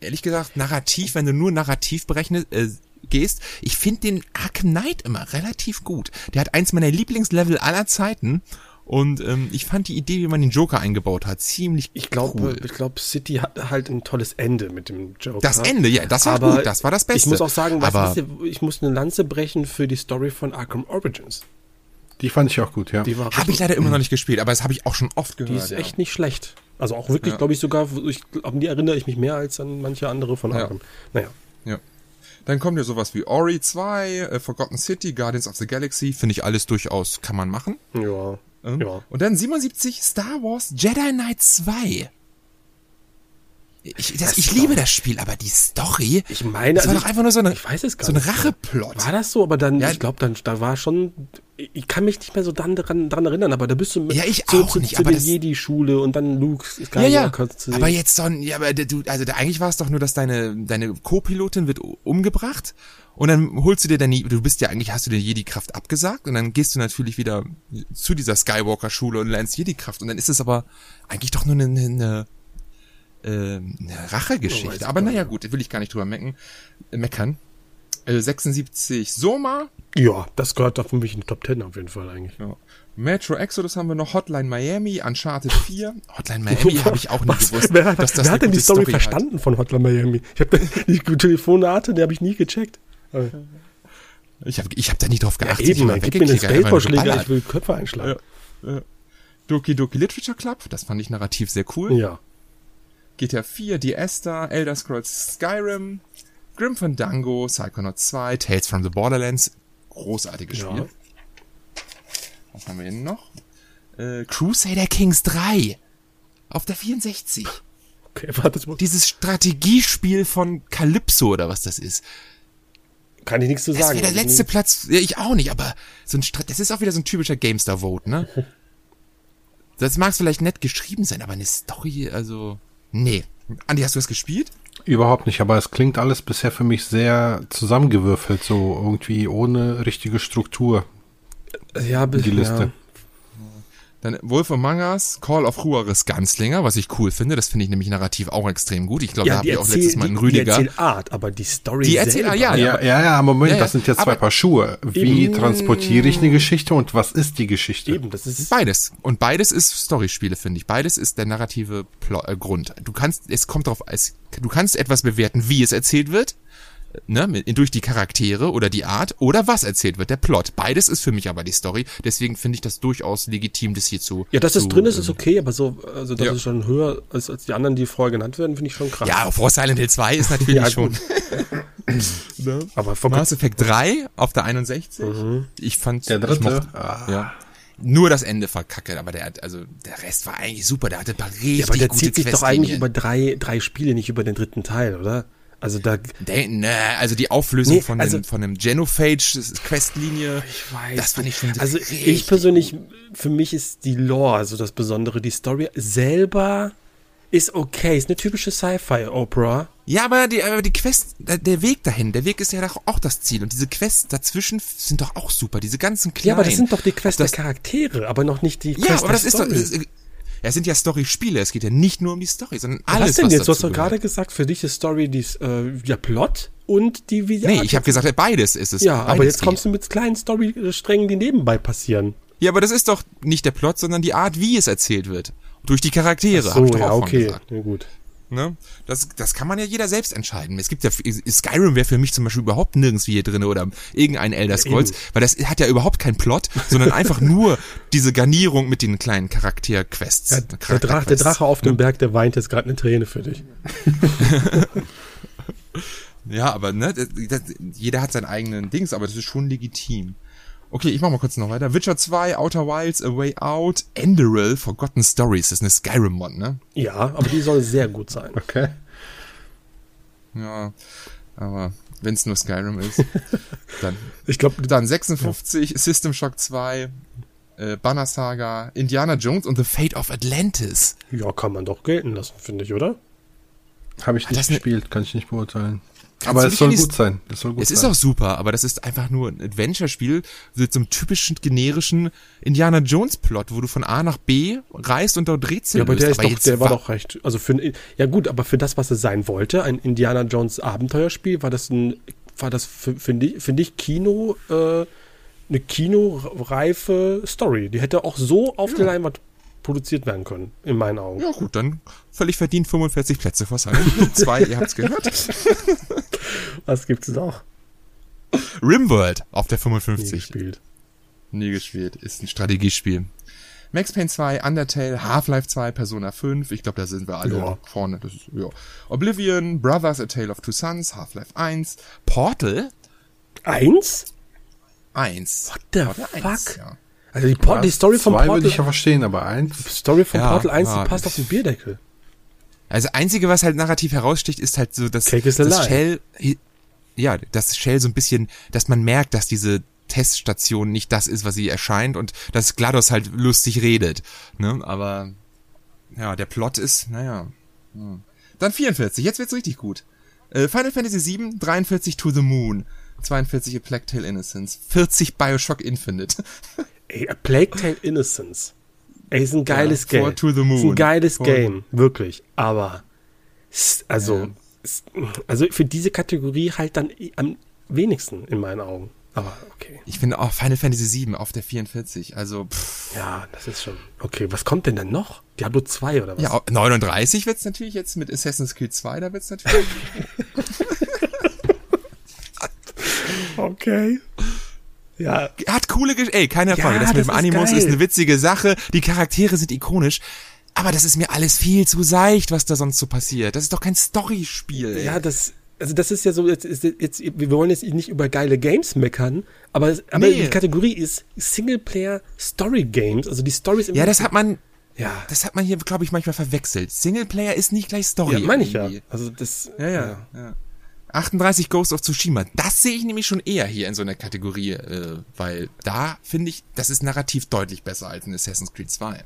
ehrlich gesagt, narrativ, wenn du nur narrativ berechnet, äh, gehst, ich finde den Arkham Knight immer relativ gut. Der hat eins meiner Lieblingslevel aller Zeiten. Und ähm, ich fand die Idee, wie man den Joker eingebaut hat, ziemlich Ich glaube, cool. ich glaube, City hat halt ein tolles Ende mit dem Joker. Das Ende, ja, das war Aber gut, das war das Beste. Ich muss auch sagen, was aber ist, ich muss eine Lanze brechen für die Story von Arkham Origins. Die fand ich auch gut, ja. Die war habe ich leider immer noch nicht gespielt, aber das habe ich auch schon oft gehört. Die ist ja. echt nicht schlecht. Also auch wirklich, Ja. glaube ich, sogar, ich, an die erinnere ich mich mehr als an manche andere von Ja. Arkham. Naja. Ja. Dann kommt ja sowas wie Ori 2, äh, Forgotten City, Guardians of the Galaxy, finde ich alles durchaus, kann man machen. Ja. Ja. Und dann 77 Star Wars Jedi Knight 2. Ich, das, ich liebe das Spiel, aber die Story, Ich meine, das war also doch einfach nur so eine, ich weiß es gar so ein. Racheplot. War das so? Aber dann, Ja. ich glaube, dann, da war schon, ich kann mich nicht mehr so dann dran, dran erinnern, aber da bist du mit Ja, ich so auch zu, nicht, zu aber der Jedi-Schule und dann Luke Ja, ja. Skywalker zu sehen. Aber jetzt so ein, ja, aber du, also da, eigentlich war es doch nur, dass deine, deine Co-Pilotin wird umgebracht und dann holst du dir deine, du bist ja eigentlich, hast du dir Jedi-Kraft abgesagt und dann gehst du natürlich wieder zu dieser Skywalker-Schule und lernst Jedi-Kraft und dann ist es aber eigentlich doch nur eine, eine, Oh, weiß Rachegeschichte. ich aber naja, gut, will ich gar nicht drüber mecken, äh, meckern. Äh, 76 Soma, ja, das gehört da für mich in die Top 10 auf jeden Fall eigentlich. ja. Metro Exodus haben wir noch, Hotline Miami, Uncharted 4. Hotline Miami habe ich auch nie Was? gewusst, Wer hat, dass das wer hat denn die Story, hat. verstanden von Hotline Miami? Ich habe die Telefonate, die habe ich nie gecheckt. Äh, Ich habe ich hab da nie drauf Ja, geachtet. ich eben, dann gib mir den geballert. ich will Köpfe einschlagen. Doki Doki Literature Club, das fand ich narrativ sehr cool. Ja. GTA 4, Die Esther, Elder Scrolls Skyrim, Grim Fandango, Psychonauts 2, Tales from the Borderlands, großartiges Ja. Spiel. Was haben wir hier noch? Äh, Crusader Kings 3 auf der 64. Okay, warte, das Dieses Strategiespiel von Calypso oder was das ist. kann ich nichts zu Das sagen. wäre der Also, letzte Platz. Ja, ich auch nicht, aber so ein Stra das ist auch wieder so ein typischer GameStar-Vote, ne? Das mag vielleicht nett geschrieben sein, aber eine Story, also. Nee. Andi, hast du das gespielt? Überhaupt nicht, aber es klingt alles bisher für mich sehr zusammengewürfelt, so irgendwie ohne richtige Struktur, Ja, die Liste. Dann Wolf Among Us, Call of Juarez Ganzlinger, was ich cool finde. Das finde ich nämlich narrativ auch extrem gut. Ich glaube, Ja, da habe die ich auch letztes Mal die, einen die Rüdiger. Erzählart, aber die Story Die Erzähl- selber, ah, ja, Ja, ja, ja, Moment, Ja, ja. das sind jetzt zwei Aber- Paar Schuhe. Wie transportiere ich eine Geschichte und was ist die Geschichte? Eben, das ist Beides. Und beides ist Storyspiele, finde ich. Beides ist der narrative Plo äh, Grund. Du kannst, es kommt drauf, es, du kannst etwas bewerten, wie es erzählt wird, ne, mit, durch die Charaktere oder die Art, oder was erzählt wird, der Plot. Beides ist für mich aber die Story. Deswegen finde ich das durchaus legitim, das hier zu. Ja, dass zu, es drin ist, ist ähm, okay, aber so, also dass Ja. es schon höher ist als die anderen, die vorher genannt werden, finde ich schon krass. Ja, vor Silent Hill 2 ist natürlich Ja, schon. gut. aber von Mass Effect 3 auf der 61. Mhm. Ich fand, Der dritte? mochte, Ah. ja. Nur das Ende verkacke, aber der hat, also, der Rest war eigentlich super. Der hatte ein paar richtig ja, aber der gute zieht sich doch eigentlich über drei, drei Spiele, nicht über den dritten Teil, oder? Also da, Der, ne, also die Auflösung Nee, von, also- dem, von dem Genophage-Questlinie, ich weiß. das fand ich schon Also ich persönlich, für mich ist die Lore also das Besondere. Die Story selber ist okay, ist eine typische Sci-Fi-Opera. Ja, aber die, aber die Quest, der der Weg dahin, der Weg ist ja doch auch das Ziel. Und diese Quests dazwischen sind doch auch super. Diese ganzen kleinen. Ja, aber das sind doch die Quests der Charaktere, aber noch nicht die Ja, Quests aber das der ist doch, Story. Es, sind ja Story-Spiele. Es geht ja nicht nur um die Story, sondern was alles, denn was jetzt? Du hast doch gerade gesagt, für dich ist Story die, äh, der Plot und die wie Nee, ich habe gesagt, beides ist es. Ja, aber jetzt kommst du mit kleinen Story-Strängen, die nebenbei passieren. Ja, aber das ist doch nicht der Plot, sondern die Art, wie es erzählt wird. Durch die Charaktere, so, ich doch ja, okay. gesagt. Ja, gut. Ne? Das, das kann man ja jeder selbst entscheiden. Es gibt ja, Skyrim wäre für mich zum Beispiel überhaupt nirgends wie hier drin oder irgendein Elder Scrolls, ja, weil das hat ja überhaupt keinen Plot, sondern einfach nur diese Garnierung mit den kleinen Charakterquests. Ja, der, Drach, der, Drache auf dem ne? Berg, der weint jetzt gerade eine Träne für dich. ja, aber ne, das, das, jeder hat seinen eigenen Dings, aber das ist schon legitim. Okay, ich mach mal kurz noch weiter. Witcher 2, Outer Wilds, A Way Out, Enderal, Forgotten Stories. Das ist eine Skyrim-Mod, ne? Ja, aber die soll sehr gut sein. Okay. Ja, aber wenn es nur Skyrim ist, dann. ich glaube, dann 56, ja. System Shock 2, äh, Banner Saga, Indiana Jones und The Fate of Atlantis. Ja, kann man doch gelten lassen, finde ich, oder? Habe ich nicht ne- gespielt, kann ich nicht beurteilen. Aber es soll gut sein. Das soll gut es sein. ist auch super, aber das ist einfach nur ein Adventure-Spiel mit so einem typischen generischen Indiana Jones-Plot, wo du von A nach B reist und dort Rätsel Ja, aber der, ist aber doch, der war, war doch recht. Also für ja gut, aber für das, was es sein wollte, ein Indiana Jones Abenteuerspiel, war das ein, war das finde ich, finde ich Kino, äh, eine kinoreife Story. Die hätte auch so auf ja. der Leinwand produziert werden können, in meinen Augen. Ja gut, dann völlig verdient 45 Plätze vor Silent Zwei, ihr habt's gehört. Was gibt's noch? Rimworld auf der 55. Nie gespielt. Nie gespielt. Ist ein Strategiespiel. Max Payne 2, Undertale, Half-Life 2, Persona 5. Ich glaube, da sind wir alle ja. vorne. Das ist, ja. Oblivion, Brothers, A Tale of Two Sons, Half-Life 1, Portal. Eins? Eins. What the Portal fuck? 1, ja. Also die, Port die Story von Portal. würde ich ja verstehen, aber eins. Die Story von ja, Portal 1, die passt auf den Bierdeckel. Also einzige, was halt narrativ heraussticht, ist halt so, dass, dass Shell, ja, dass Shell so ein bisschen, dass man merkt, dass diese Teststation nicht das ist, was sie erscheint und dass GLaDOS halt lustig redet. Ne? Aber ja, der Plot ist, naja. Hm. Dann 44, jetzt wird's richtig gut. Äh, Final Fantasy 7, 43 To the Moon, 42 A Plague Tale Innocence, 40 Bioshock Infinite. Ey, A Plague Tale Innocence. Ey, ist ein geiles ja, Game. To the moon. Ist ein geiles For Game, wirklich. Aber, also, ja. also für diese Kategorie halt dann am wenigsten in meinen Augen. Aber okay. Ich finde auch Final Fantasy VII auf der 44. Also, pff. Ja, das ist schon. Okay, was kommt denn dann noch? Diablo 2 oder was? Ja, 39 wird's natürlich jetzt mit Assassin's Creed 2, da wird's natürlich. okay. Ja. Hat coole Gesch Ey, keine Frage. Ja, das mit dem Animus ist, ist eine witzige Sache. Die Charaktere sind ikonisch. Aber das ist mir alles viel zu seicht, was da sonst so passiert. Das ist doch kein Storyspiel. Ja, das, also das ist ja so, jetzt, jetzt, jetzt, wir wollen jetzt nicht über geile Games meckern, aber, aber nee. die Kategorie ist Singleplayer Story Games, also die Stories im Ja, das hat man, ja. Das hat man hier, glaube ich, manchmal verwechselt. Singleplayer ist nicht gleich Story. Ja, meine ich ja. Also das, ja, ja. ja. ja. 38 Ghost of Tsushima. Das sehe ich nämlich schon eher hier in so einer Kategorie, äh, weil da finde ich, das ist narrativ deutlich besser als in Assassin's Creed 2.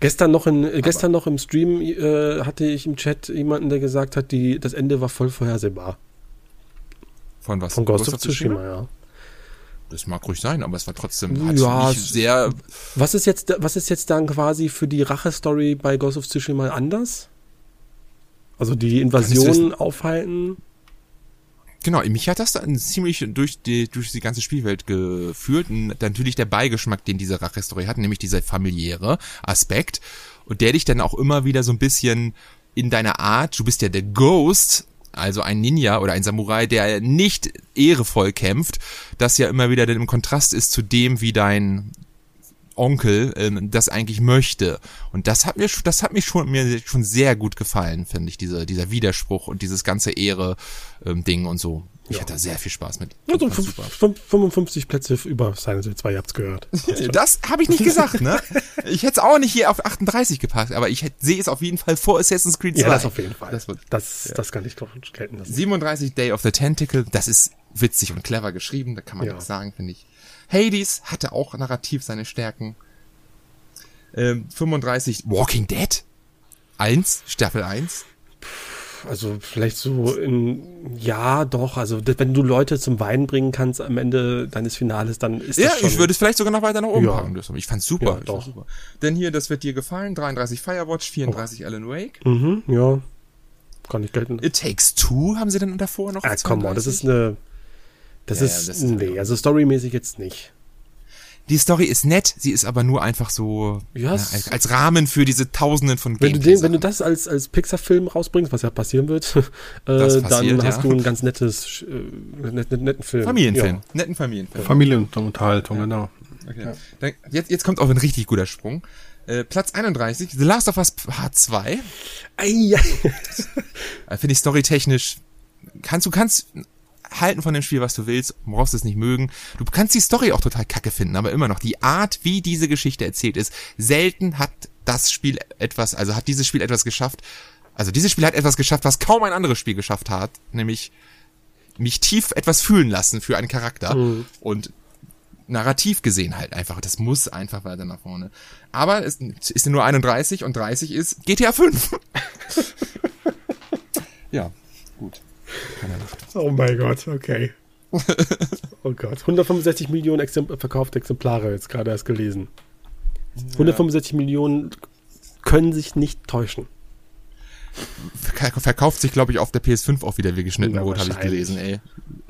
Gestern noch in, Aber gestern noch im Stream äh, hatte ich im Chat jemanden, der gesagt hat, die, das Ende war voll vorhersehbar. Von was? Von Ghost, Ghost of Tsushima, Tsushima, ja. Das mag ruhig sein, aber es war trotzdem ja, sehr. Was ist jetzt, was ist jetzt dann quasi für die Rache-Story bei Ghost of Tsushima anders? Also die Invasion aufhalten? Genau, mich hat das dann ziemlich durch die, durch die ganze Spielwelt geführt. Und natürlich der Beigeschmack, den diese Rache-Story hat, nämlich dieser familiäre Aspekt. Und der dich dann auch immer wieder so ein bisschen in deiner Art, du bist ja der Ghost, also ein Ninja oder ein Samurai, der nicht ehrevoll kämpft, das ja immer wieder dann im Kontrast ist zu dem, wie dein Onkel ähm, das eigentlich möchte. Und das hat mir, das hat mich schon mir schon sehr gut gefallen, finde ich, dieser dieser Widerspruch und dieses ganze Ehre ähm, Ding und so. Ich ja. hatte da sehr viel Spaß mit. Also 55 Plätze über Silent Hill 2, ihr habt's gehört. Das, habe ich nicht gesagt, ne? Ich hätte es auch nicht hier auf 38 gepackt, aber ich sehe es auf jeden Fall vor Assassin's Creed 2. Ja, das auf jeden Fall. Das, wird, das, ja. das kann ich doch gelten lassen. 37 Day of the Tentacle, das ist witzig und clever geschrieben, da kann man ja. nichts sagen, finde ich. Hades hatte auch narrativ seine Stärken. Ähm, 35 Walking Dead? 1, Staffel 1. Also vielleicht so in, ja, doch, also wenn du Leute zum Weinen bringen kannst am Ende deines Finales, dann ist ja, das schon... ich würde es vielleicht sogar noch weiter nach oben ja. packen. Ich fand's super. Ja, doch. super. Denn hier, das wird dir gefallen, 33 Firewatch, 34 oh. Alan Wake. Mhm, ja. Kann ich gelten. It Takes Two haben sie denn davor noch? Ah, komm mal, das ist eine, das ja, ist, das ist nee, also storymäßig jetzt nicht. die Story ist nett, sie ist aber nur einfach so Ja, ja, es- als, als Rahmen für diese Tausenden von Wenn du, den, wenn du das als, als Pixar-Film rausbringst, was ja passieren wird, äh, Das passiert, dann hast ja. du ein ganz nettes, äh, net, net, netten Film. Familienfilm, Ja. netten Familienfilm. Familienunterhaltung, genau. Okay. Dann, jetzt, jetzt kommt auch ein richtig guter Sprung. Äh, Platz 31, The Last of Us Part 2. Ei, ei. Äh, Finde ich storytechnisch. Kannst du kannst halten von dem Spiel, was du willst, brauchst es nicht mögen. Du kannst die Story auch total kacke finden, aber immer noch die Art, wie diese Geschichte erzählt ist. Selten hat das Spiel etwas, also hat dieses Spiel etwas geschafft. Also dieses Spiel hat etwas geschafft, was kaum ein anderes Spiel geschafft hat, nämlich mich tief etwas fühlen lassen für einen Charakter und narrativ gesehen halt einfach. Das muss einfach weiter nach vorne. Aber es ist nur 31 und 30 ist GTA 5. ja, gut. Oh mein Gott, okay. oh Gott, 165 Millionen Exempl verkaufte Exemplare, jetzt gerade erst gelesen. 165 Millionen können sich nicht täuschen. Verk- verkauft sich, glaube ich, auf der PS5 auch wieder wie geschnitten Brot, habe ich gelesen, ey.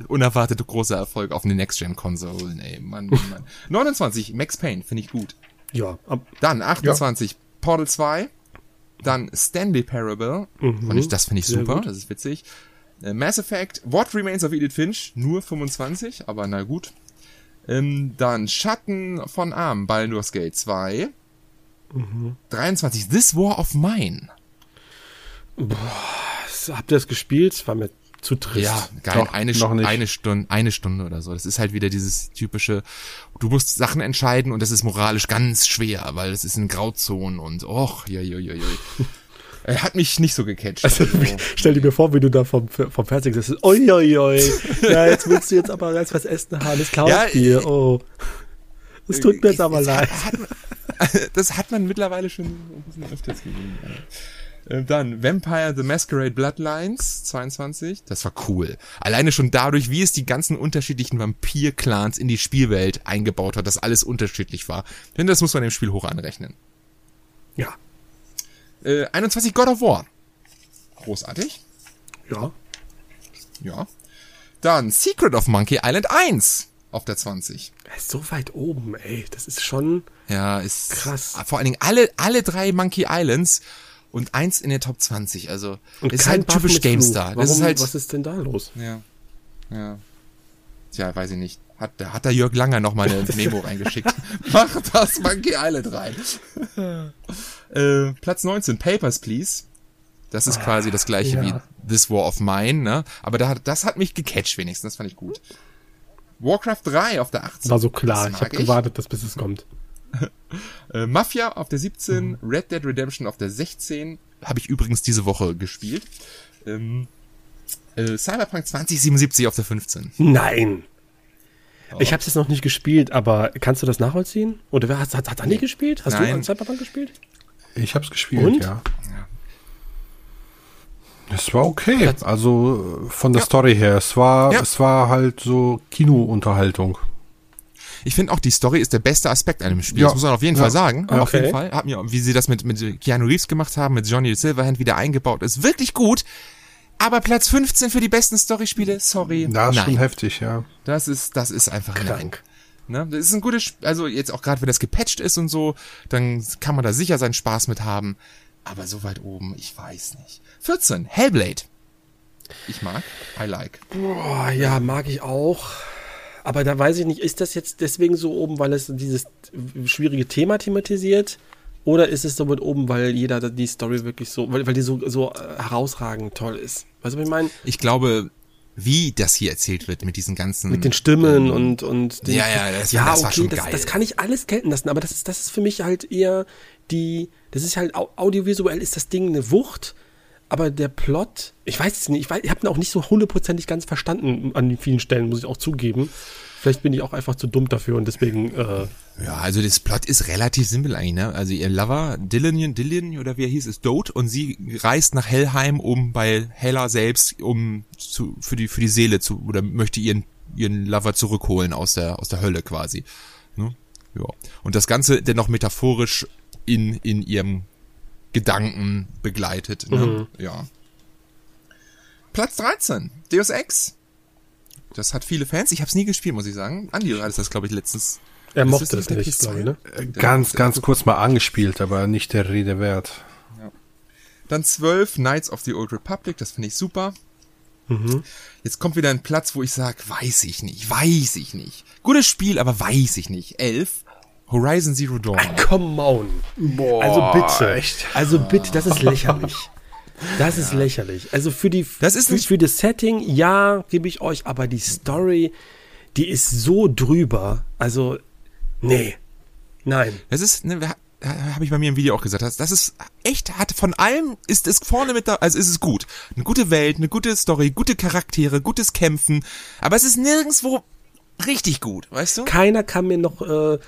Unerwartete großer Erfolg auf den Next-Gen-Konsolen, ey. Mann, Mann, Mann. 29, Max Payne, finde ich gut. Ja, ab, Dann 28, Portal 2. Dann Stanley Parable. Und ich, das finde ich Mhm. Super, gut. das ist witzig. Äh, Mass Effect, What Remains of Edith Finch, nur 25, aber na gut. Ähm, dann Schatten von Arm, Baldur's Gate 2. Mhm. 23, This War of Mine. habt ihr das gespielt? Es war mir zu trist. Ja, geil. Doch, eine, nicht. eine Stunde, eine Stunde oder so. Das ist halt wieder dieses typische, du musst Sachen entscheiden und das ist moralisch ganz schwer, weil es ist in Grauzonen und och, ja, ja. Er hat mich nicht so gecatcht. Also, Also, stell dir mir vor, wie du da vom, vom Fernseher sitzt. Oi, oi, oi. Ja, jetzt willst du jetzt aber ganz was essen haben. Das klaust Ja, dir. Oh. Es tut mir jetzt aber leid. Das hat man mittlerweile schon ein bisschen öfters gesehen. ja. Äh, Dann Vampire the Masquerade Bloodlines 22. Das war cool. Alleine schon dadurch, wie es die ganzen unterschiedlichen Vampir-Clans in die Spielwelt eingebaut hat, dass alles unterschiedlich war. Denn das muss man dem Spiel hoch anrechnen. Ja. Äh, 21 God of War. Großartig. Ja. Ja. Dann Secret of Monkey Island 1 auf der 20. Er ist so weit oben, ey. Das ist schon. Ja, ist Krass. Vor allen Dingen alle, alle drei Monkey Islands und eins in der Top 20. Also, Und ist kein halt typisch GameStar. Fluch. Das Warum, ist halt, was ist denn da los? ja. Ja. Tja, weiß ich nicht. Hat, da hat der Jörg Langer noch mal eine Memo reingeschickt. Mach das Monkey Island rein. äh, Platz 19, Papers, Please. Das ist quasi das gleiche ja. wie This War of Mine, ne? Aber da, hat- das hat mich gecatcht wenigstens, das fand ich gut. Warcraft 3 auf der 18. War so klar. Ich habe gewartet, dass bis es kommt. Äh, Mafia auf der 17, Red Dead Redemption auf der 16. Habe ich übrigens diese Woche gespielt. Ähm, äh, Cyberpunk 2077 auf der 15. Nein. Ich habe es jetzt noch nicht gespielt, aber kannst du das nachvollziehen? Oder wer hat, hat, hat Andi gespielt? Hast du Nein. an Cyberpunk gespielt? Ich hab's gespielt, Und? ja. Es war okay. Also äh, von der Story her. Es war, Ja. es war halt so Kinounterhaltung. Ich finde auch, die Story ist der beste Aspekt an dem Spiel. Ja. Das muss man auf jeden Ja. Fall sagen. Okay. Auf jeden Fall. Hat mir, wie sie das mit, mit Keanu Reeves gemacht haben, mit Johnny Silverhand wieder eingebaut, ist wirklich gut. Aber Platz 15 für die besten Storyspiele, sorry. Da ist nein. schon heftig, ja. Das ist, das ist einfach Krank. Nein. Ne? Das ist ein gutes, Sp- also jetzt auch gerade wenn das gepatcht ist und so, dann kann man da sicher seinen Spaß mit haben. Aber so weit oben, ich weiß nicht. 14, Hellblade. Ich mag, I like. Boah, ja, mag ich auch. Aber da weiß ich nicht, ist das jetzt deswegen so oben, weil es dieses schwierige Thema thematisiert? Oder ist es so weit oben, weil jeder die Story wirklich so, weil, weil die so, so äh, herausragend toll ist? Weißt du, was ich meine? Ich glaube, wie das hier erzählt wird mit diesen ganzen. Mit den Stimmen und, und den, Ja, ja, das- ja, das war okay, schon das, geil. das kann ich alles gelten lassen, aber das ist, das ist für mich halt eher die, das ist halt au- audiovisuell ist das Ding eine Wucht, aber der Plot, ich weiß es nicht, ich, weiß- ich habe ihn auch nicht so hundertprozentig ganz verstanden an vielen Stellen, muss ich auch zugeben. Vielleicht bin ich auch einfach zu dumm dafür und deswegen, äh, Ja, also das Plot ist relativ simpel eigentlich, ne? Also ihr Lover, Dylan, Dylan oder wie er hieß, ist tot und sie reist nach Hellheim, um bei Hella selbst, um zu, für die, für die Seele zu, oder möchte ihren, ihren Lover zurückholen aus der, aus der Hölle quasi. Ne? Ja. Und das Ganze dennoch metaphorisch in, in ihrem Gedanken begleitet, ne? Ja. Platz 13, Deus Ex. Das hat viele Fans. Ich habe es nie gespielt, muss ich sagen. Andi, du hattest das, glaube ich, letztens Er Ist mochte das es nicht nicht, PS2? glaube ich, ne? Äh, Ganz, ganz kurz mal angespielt, aber nicht der Rede wert. Dann 12 Knights of the Old Republic, das finde ich super. Mhm. Jetzt kommt wieder ein Platz, wo ich sage, weiß ich nicht, weiß ich nicht. Gutes Spiel, aber weiß ich nicht. 11 Horizon Zero Dawn. Come on. Boah, Also bitte. echt? Also bitte, das ist lächerlich. Das ist lächerlich. Also für die Das ist für, für das Setting, ja, gebe ich euch, aber die Story, die ist so drüber. Also nee. Nein. Das ist, ne, habe ich bei mir im Video auch gesagt, das, das ist echt, hat von allem ist es vorne mit da, also ist es gut. Eine gute Welt, eine gute Story, gute Charaktere, gutes Kämpfen, aber es ist nirgendwo richtig gut, weißt du? Keiner kann mir noch äh,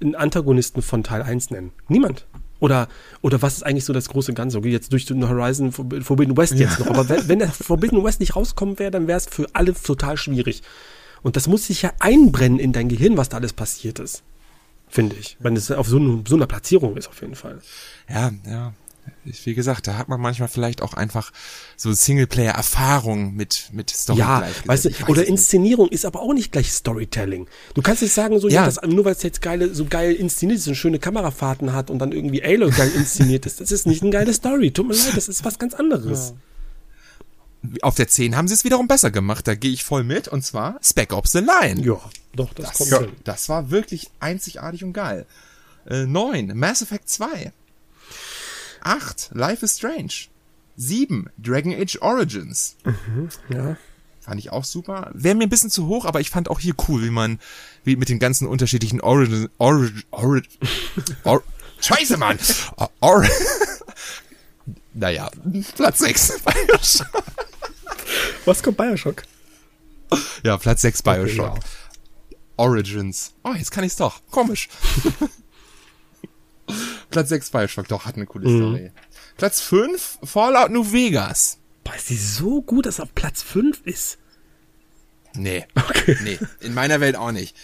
einen Antagonisten von Teil 1 nennen. Niemand. Oder, oder was ist eigentlich so das große Ganze? Okay, jetzt durch den Horizon Forb- Forbidden West jetzt noch. Aber wenn, wenn der Forbidden West nicht rauskommen wäre, dann wäre es für alle total schwierig. Und das muss sich ja einbrennen in dein Gehirn, was da alles passiert ist. Finde ich. Wenn es auf so, so einer Platzierung ist, auf jeden Fall. Ja, ja. Wie gesagt, da hat man manchmal vielleicht auch einfach so Singleplayer-Erfahrung mit, mit Story Ja, weißt du, weiß oder. Inszenierung ist aber auch nicht gleich Storytelling. Du kannst nicht sagen, so, ja, Ja. das, nur weil es jetzt geile, so geil inszeniert ist und schöne Kamerafahrten hat und dann irgendwie Halo geil inszeniert ist, das ist nicht eine geile Story. Tut mir leid, das ist was ganz anderes. Auf der 10 haben sie es wiederum besser gemacht, da gehe ich voll mit, und zwar Spec Ops The Line. Ja, doch, das, Das, kommt ja. hin. das war wirklich einzigartig und geil. Äh, 9, Mass Effect 2. 8, Life is Strange. 7, Dragon Age Origins. Ja. Fand ich auch super. Wäre mir ein bisschen zu hoch, aber ich fand auch hier cool, wie man, wie mit den ganzen unterschiedlichen Origin, Origin, Origin, Or, Scheiße, Mann! Or, Or, naja, Platz 6, Bioshock. Was kommt Bioshock? Ja, Platz 6 Bioshock. ja. Origins. Oh, jetzt kann ich's doch. Komisch. Platz 6 Bioshock, doch, hat eine coole Mhm. Story. Platz 5 Fallout New Vegas. Boah, ist die so gut, dass er auf Platz 5 ist? Nee. Okay. Nee, in meiner Welt auch nicht.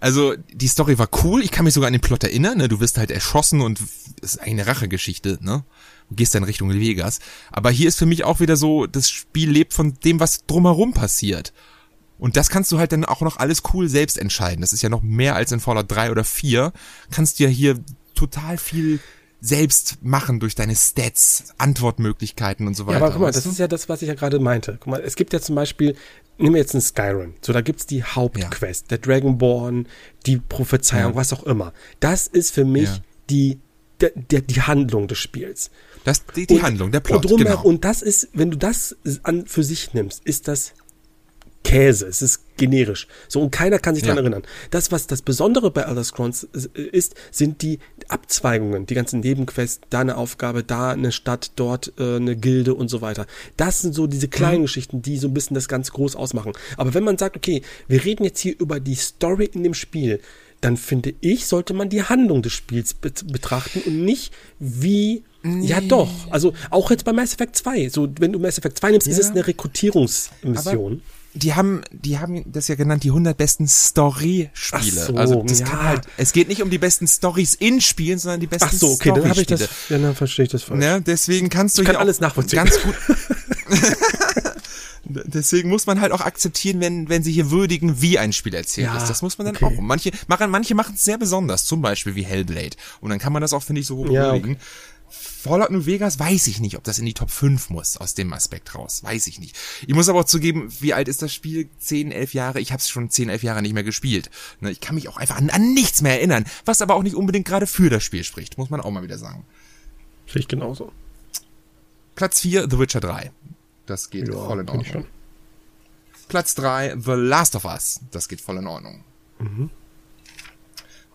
Also, die Story war cool, ich kann mich sogar an den Plot erinnern, ne? Du wirst halt erschossen und es ist eigentlich eine Rachegeschichte, ne? Du gehst dann Richtung Vegas. Aber hier ist für mich auch wieder so, das Spiel lebt von dem, was drumherum passiert. Und das kannst du halt dann auch noch alles cool selbst entscheiden. Das ist ja noch mehr als in Fallout 3 oder 4. Kannst du ja hier total viel selbst machen durch deine Stats, Antwortmöglichkeiten und so Ja, weiter. aber guck mal, das ist ja das, was ich ja gerade meinte. Guck mal, es gibt ja zum Beispiel, nehmen wir jetzt einen Skyrim. So, da gibt's die Hauptquest, der Dragonborn, die Prophezeiung, Ja. was auch immer. Das ist für mich Ja. die, der, der, die Handlung des Spiels. das, die, die Und- Handlung, der Plot, und, drumher- genau. und das ist, wenn du das an für sich nimmst, ist das Käse. Es ist generisch. So, und keiner kann sich Ja. dran erinnern. Das, was das Besondere bei Elder Scrolls ist, sind die Abzweigungen, die ganzen Nebenquests, da eine Aufgabe, da eine Stadt, dort äh, eine Gilde und so weiter. Das sind so diese kleinen Mhm. Geschichten, die so ein bisschen das ganz groß ausmachen. Aber wenn man sagt, okay, wir reden jetzt hier über die Story in dem Spiel, dann finde ich, sollte man die Handlung des Spiels bet betrachten und nicht wie ja, doch. Also auch jetzt bei Mass Effect 2. So, wenn du Mass Effect 2 nimmst, ist Ja. es eine Rekrutierungsmission. Die haben, die haben das ja genannt, die 100 besten Story-Spiele. So, also das ja. kann halt, es geht nicht um die besten Stories in Spielen, sondern die besten Ach so, okay, dann habe ich das. Ja, dann verstehe ich das falsch. Ne? Deswegen kannst du Ich kann hier auch alles nachvollziehen. Ganz gut. Deswegen muss man halt auch akzeptieren, wenn, wenn sie hier würdigen, wie ein Spiel erzählt Ja, ist. Das muss man dann okay. auch. Manche machen, manche machen es sehr besonders, zum Beispiel wie Hellblade. Und dann kann man das auch, finde ich, so hoch Ja, würdigen. Fallout New Vegas weiß ich nicht, ob das in die Top 5 muss, aus dem Aspekt raus. Weiß ich nicht. Ich muss aber auch zugeben, wie alt ist das Spiel? 10, 11 Jahre? Ich habe es schon 10, 11 Jahre nicht mehr gespielt. Ne, Ich kann mich auch einfach an, an nichts mehr erinnern, was aber auch nicht unbedingt gerade für das Spiel spricht, muss man auch mal wieder sagen. Sehe genauso. Platz 4, The Witcher 3. Das geht voll in Ordnung. Platz 3, The Last of Us. Das geht voll in Ordnung. Mhm.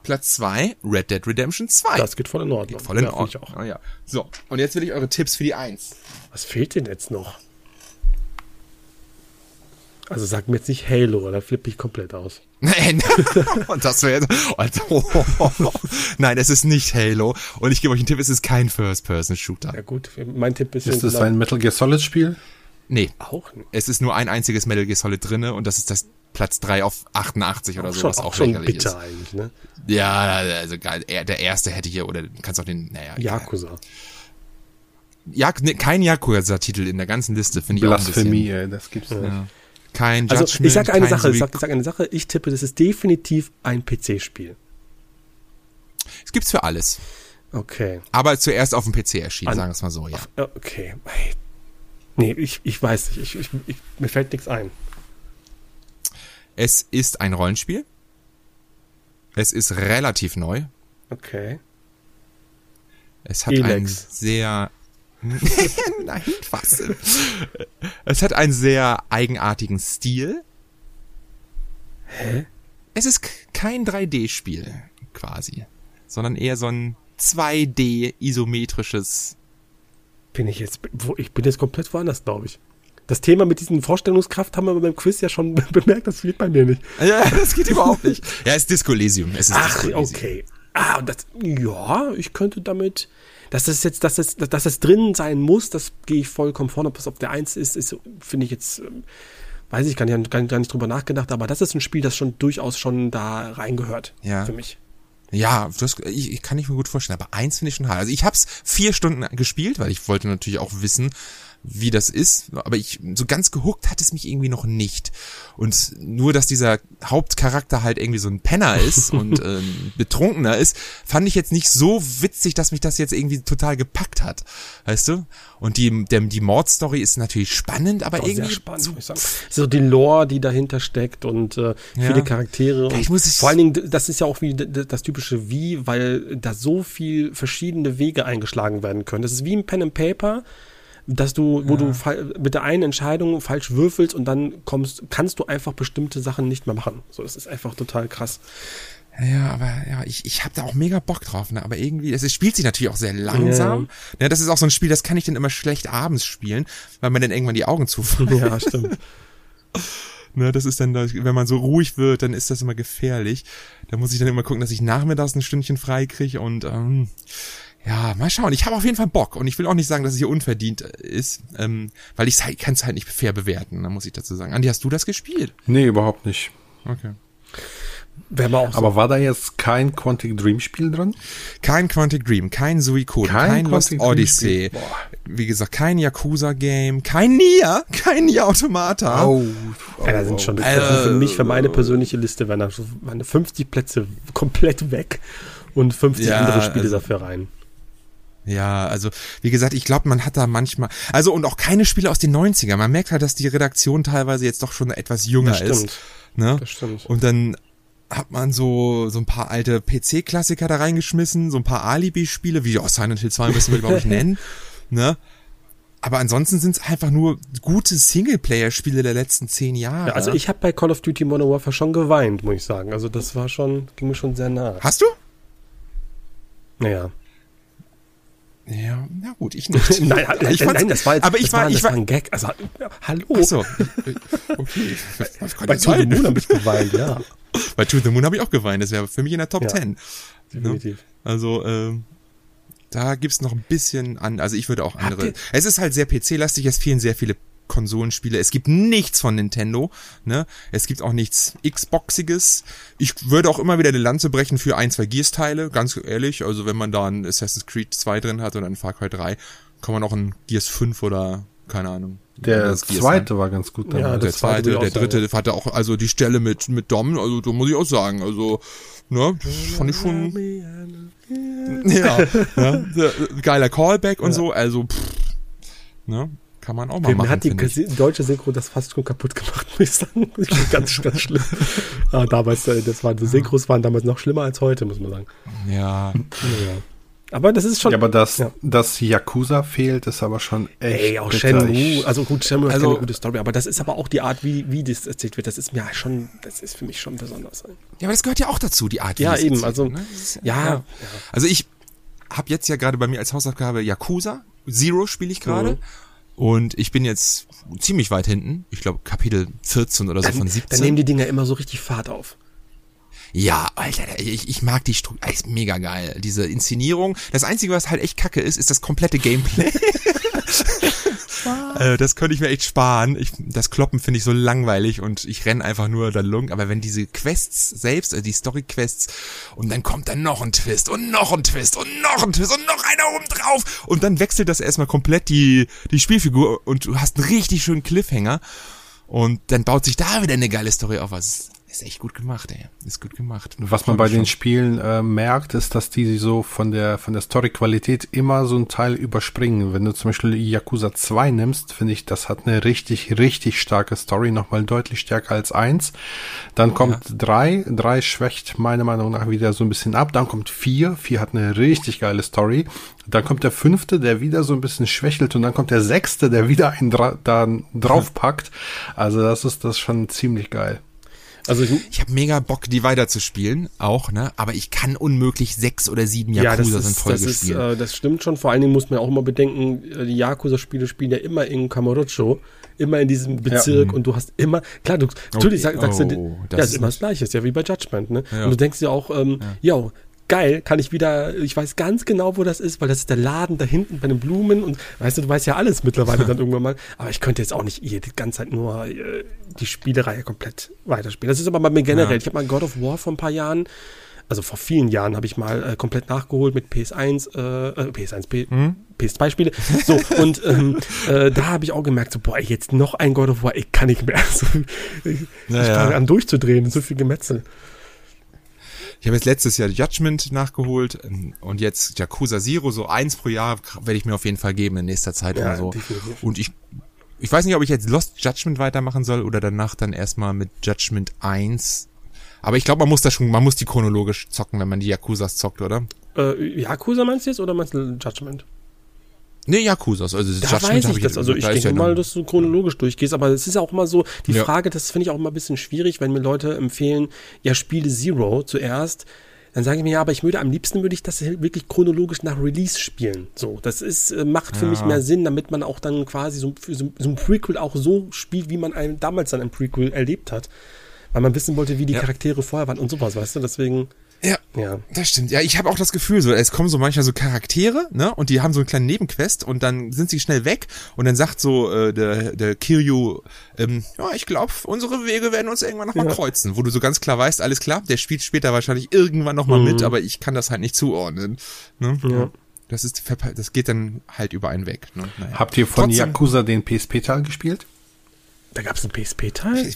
Platz 2, Red Dead Redemption 2. Das geht voll in Ordnung. geht voll in Ja, finde ich Ordnung. auch. Oh, ja. So, und jetzt will ich eure Tipps für die 1. Was fehlt denn jetzt noch? Also sag mir jetzt nicht Halo, da flippe ich komplett aus. Nein, und das wäre also, Nein, es ist nicht Halo. Und ich gebe euch einen Tipp, es ist kein First-Person-Shooter. Ja gut, mein Tipp ist, Ist das genau- ein Metal Gear Solid Spiel? Nee, auch nicht. es ist nur ein einziges Metal Gear Solid drinne und das ist das Platz 3 auf 88 oder so, schon, was auch, auch schon lächerlich bitter ist. eigentlich, ne? Ja, also geil. Er- Der erste hätte hier, oder du kannst auch den, naja. Yakuza. Jak ne, kein Yakuza-Titel in der ganzen Liste, finde ich auch ein bisschen. ey, das gibt's nicht. Ja. Kein Also Judgment, ich sage eine Sache, ich Sui- sage sag eine Sache, ich tippe, das ist definitiv ein PC-Spiel. Es gibt's für alles. Okay. Aber zuerst auf dem PC erschienen, An- sagen wir es mal so, ja. Äh, Okay. Nee, ich, ich weiß nicht. Ich, ich, ich, mir fällt nichts ein. Es ist ein Rollenspiel. Es ist relativ neu. Okay. Es hat einen Elex. sehr Nein, was? Es hat einen sehr eigenartigen Stil. Hä? Es ist kein 3D-Spiel quasi, sondern eher so ein 2D isometrisches. Bin ich jetzt, wo, ich bin jetzt komplett woanders, glaube ich. Das Thema mit diesen Vorstellungskraft haben wir beim Quiz ja schon bemerkt, das geht bei mir nicht. Ja, das geht überhaupt nicht. Ja, es ist Disco Elysium. Es ist Ach, Disco okay. Ah, das, ja, ich könnte damit, dass das jetzt, dass das, dass das drin sein muss, das gehe ich vollkommen vorne. Ob das auf der Eins ist, ist, finde ich jetzt, ähm, weiß ich gar nicht, gar nicht, gar nicht drüber nachgedacht, aber das ist ein Spiel, das schon durchaus schon da reingehört. Ja. Für mich. Ja, das, ich, ich kann ich mir gut vorstellen, aber eins finde ich schon hart. Also ich habe es vier Stunden gespielt, weil ich wollte natürlich auch wissen, wie das ist, aber ich so ganz gehuckt hat es mich irgendwie noch nicht. Und nur, dass dieser Hauptcharakter halt irgendwie so ein Penner ist und äh, Betrunkener ist, fand ich jetzt nicht so witzig, dass mich das jetzt irgendwie total gepackt hat, weißt du? Und die der, die Mordstory ist natürlich spannend, aber irgendwie sehr spannend, so, ich. So die Lore, die dahinter steckt und äh, Ja. viele Charaktere. Und Ich muss es- vor allen Dingen, das ist ja auch wie das typische Wie, weil da so viel verschiedene Wege eingeschlagen werden können. Das ist wie ein Pen and Paper, dass du, wo du fall- mit der einen Entscheidung falsch würfelst und dann kommst, kannst du einfach bestimmte Sachen nicht mehr machen. So, das ist einfach total krass. Ja, aber ja, ich, ich habe da auch mega Bock drauf, ne? Aber irgendwie, es spielt sich natürlich auch sehr langsam. Ja. das ist auch so ein Spiel, das kann ich dann immer schlecht abends spielen, weil man dann irgendwann die Augen zufällt. Ja, stimmt. Ne, das ist dann, wenn man so ruhig wird, dann ist das immer gefährlich. Da muss ich dann immer gucken, dass ich nachmittags ein Stündchen frei kriege und ähm, ja, mal schauen. Ich habe auf jeden Fall Bock und ich will auch nicht sagen, dass es hier unverdient äh, ist, ähm, weil ich halt, kann es halt nicht fair bewerten, da muss ich dazu sagen. Andi, hast du das gespielt? Nee, überhaupt nicht. Okay. Wäre mal auch so. Aber war da jetzt kein Quantic Dream Spiel dran? Kein Quantic Dream, kein Suikoden, kein, Kein Lost Odyssey. Wie gesagt, kein Yakuza-Game, kein Nier, kein Nier Automata. Oh, Ja, da sind schon das Äh, für mich, für meine persönliche Liste, wären da so meine 50 Plätze komplett weg und 50 Ja, andere Spiele also- dafür rein. Ja, also wie gesagt, ich glaube, man hat da manchmal, also und auch keine Spiele aus den 90ern. Man merkt halt, dass die Redaktion teilweise jetzt doch schon etwas jünger Das ist. Ne? Das stimmt. Und dann hat man so so ein paar alte PC-Klassiker da reingeschmissen, so ein paar Alibi-Spiele, wie oh, Silent Hill 2 müssen wir glaube ich nennen. Ne? Aber ansonsten sind es einfach nur gute Singleplayer-Spiele der letzten zehn Jahre. Ja, also ich habe bei Call of Duty Modern Warfare schon geweint, muss ich sagen. Also das war schon, ging mir schon sehr nah. Hast du? Naja. Ja, na gut, ich nicht. Nein, ich nein, das war jetzt, aber ich war, war, ich das war, ein Gag. Also, ja, hallo. Ach so. Okay. Bei To the. Moon habe ich geweint, ja. Bei To the Moon habe ich auch geweint. Das wäre für mich in der Top Ja. 10. Definitiv. Also, ähm, da gibt's noch ein bisschen an, also ich würde auch andere. ihr- Es ist halt sehr PC-lastig, es fehlen sehr viele Konsolenspiele. Es gibt nichts von Nintendo, ne? Es gibt auch nichts Xboxiges. Ich würde auch immer wieder eine Lanze brechen für ein, zwei Gears-Teile, ganz ehrlich. Also wenn man da ein Assassin's Creed 2 drin hat oder ein Far Cry 3, kann man auch ein Gears 5 oder, keine Ahnung. der das Gears zweite war ganz gut Ja, dabei. der zweite der auch sagen, dritte hatte auch, also die Stelle mit, mit Dom, also da muss ich auch sagen, also, ne, das fand ich schon, ja, ja der, geiler Callback und so, also, pff, ne, kann man auch mal Mir machen, hat die deutsche Synchro das fast schon kaputt gemacht, muss ich sagen. Das ist ganz, ganz schlimm. Ah, damals, äh, das waren, die Synchros waren damals noch schlimmer als heute, muss man sagen. Ja, Ja. Aber das ist schon. Ja, aber dass, Ja. dass Yakuza fehlt, ist aber schon echt. Ey, auch bitter. Shenmue, also gut, Shenmue Also- hat keine gute Story, aber das ist aber auch die Art, wie, wie das erzählt wird. Das ist mir schon, das ist für mich schon besonders. ja, aber das gehört ja auch dazu, die Art, wie Ja, es eben, erzählt, also, ne? Das ist- ja, Also ich habe jetzt ja gerade bei mir als Hausaufgabe Yakuza, Zero spiele ich gerade. Mhm. Und ich bin jetzt ziemlich weit hinten. Ich glaube Kapitel 14 oder so von dann, 17. dann nehmen die Dinger immer so richtig Fahrt auf. Ja, Alter, ich, ich mag die Struktur, ist mega geil. Diese Inszenierung. Das Einzige, was halt echt kacke ist, ist das komplette Gameplay. äh, das könnte ich mir echt sparen. Ich, das Kloppen finde ich so langweilig und ich renn einfach nur da lung. Aber wenn diese Quests selbst, also die Story-Quests, und dann kommt dann noch ein Twist und noch ein Twist und noch ein Twist und noch einer oben drauf und dann wechselt das erstmal komplett die, die Spielfigur und du hast einen richtig schönen Cliffhanger. Und dann baut sich da wieder eine geile Story auf. Also ist echt gut gemacht, ey. Ist gut gemacht. Was man bei den Spielen äh, merkt, ist, dass die so von der von der Story-Qualität immer so einen Teil überspringen. Wenn du zum Beispiel Yakuza 2 nimmst, finde ich, das hat eine richtig, richtig starke Story, nochmal deutlich stärker als 1. Dann kommt 3, ja. 3 schwächt meiner Meinung nach wieder so ein bisschen ab. Dann kommt 4, 4 hat eine richtig geile Story. Dann kommt der fünfte, der wieder so ein bisschen schwächelt und dann kommt der sechste, der wieder einen dra dann draufpackt. Also das ist das schon ziemlich geil. Also ich, ich habe mega Bock, die weiterzuspielen, auch, ne? Aber ich kann unmöglich sechs oder sieben Yakuza ja, in Folge das spielen. Ist, äh, das stimmt schon. Vor allen Dingen muss man auch immer bedenken, äh, die Yakuza-Spiele spielen ja immer in Kamurocho, immer in diesem Bezirk ja. und du hast immer, klar, du natürlich okay. sagst, sagst oh, du, ja, ist immer das Gleiche, ist ja wie bei Judgment, ne? Ja. Und du denkst dir auch, ähm, ja geil, kann ich wieder, ich weiß ganz genau, wo das ist, weil das ist der Laden da hinten bei den Blumen und weißt du, du weißt ja alles mittlerweile dann irgendwann mal, aber ich könnte jetzt auch nicht die ganze Zeit nur äh, die Spielereihe komplett weiterspielen. Das ist aber bei mir generell, ja. ich habe mal God of War vor ein paar Jahren, also vor vielen Jahren habe ich mal äh, komplett nachgeholt mit PS1, äh, äh PS1, P, hm? PS2-Spiele. So, und ähm, äh, da habe ich auch gemerkt, so, boah, jetzt noch ein God of War, ich kann nicht mehr. So, ich naja. fange an durchzudrehen, so viel Gemetzel. Ich habe jetzt letztes Jahr Judgment nachgeholt ähm, und jetzt Yakuza Zero, so eins pro Jahr werde ich mir auf jeden Fall geben in nächster Zeit ja, oder so. Definitiv. Und ich, ich weiß nicht, ob ich jetzt Lost Judgment weitermachen soll oder danach dann erstmal mit Judgment 1. Aber ich glaube, man muss das schon, man muss die chronologisch zocken, wenn man die Yakuzas zockt, oder? Äh, Yakuza meinst du jetzt oder meinst du Judgment? Nee, Yakuzas. Also das da Judgment weiß ich das. Also ich denke ja mal, dass du chronologisch durchgehst. Aber es ist auch immer so, die ja. Frage, das finde ich auch immer ein bisschen schwierig, wenn mir Leute empfehlen, ja, spiele Zero zuerst. Dann sage ich mir, ja, aber ich würde am liebsten würde ich das wirklich chronologisch nach Release spielen. So, das ist, äh, macht für ja. mich mehr Sinn, damit man auch dann quasi so, so, so ein Prequel auch so spielt, wie man einen damals dann ein Prequel erlebt hat. Weil man wissen wollte, wie die Charaktere vorher waren und sowas, weißt du? Deswegen. Ja, ja, das stimmt. Ja, ich habe auch das Gefühl, so es kommen so manchmal so Charaktere, ne, und die haben so einen kleinen Nebenquest und dann sind sie schnell weg und dann sagt so äh, der der Kiryu, ähm, ja, ich glaube, unsere Wege werden uns irgendwann nochmal ja. kreuzen, wo du so ganz klar weißt, alles klar, der spielt später wahrscheinlich irgendwann nochmal mhm. mit, aber ich kann das halt nicht zuordnen. Ne? Ja. Das ist das geht dann halt über einen weg. Ne? Naja. Habt ihr von Trotzdem, Yakuza den PSP-Teil gespielt? Da gab es einen PSP-Teil?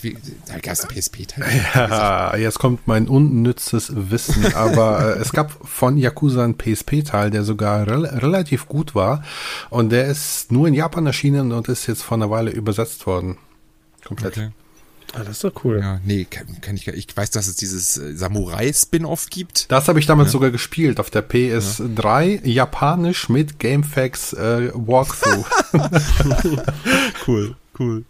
Da gab es einen PSP-Teil. Ja, jetzt kommt mein unnützes Wissen, aber äh, es gab von Yakuza einen PSP-Teil, der sogar re relativ gut war und der ist nur in Japan erschienen und ist jetzt vor einer Weile übersetzt worden. Komplett. Okay. Ah, das ist doch cool. Ja, nee, kann, kann ich Ich weiß, dass es dieses äh, Samurai-Spin-Off gibt. Das habe ich damals ja. sogar gespielt auf der PS3, ja. japanisch mit GameFAQs äh, Walkthrough. cool, cool.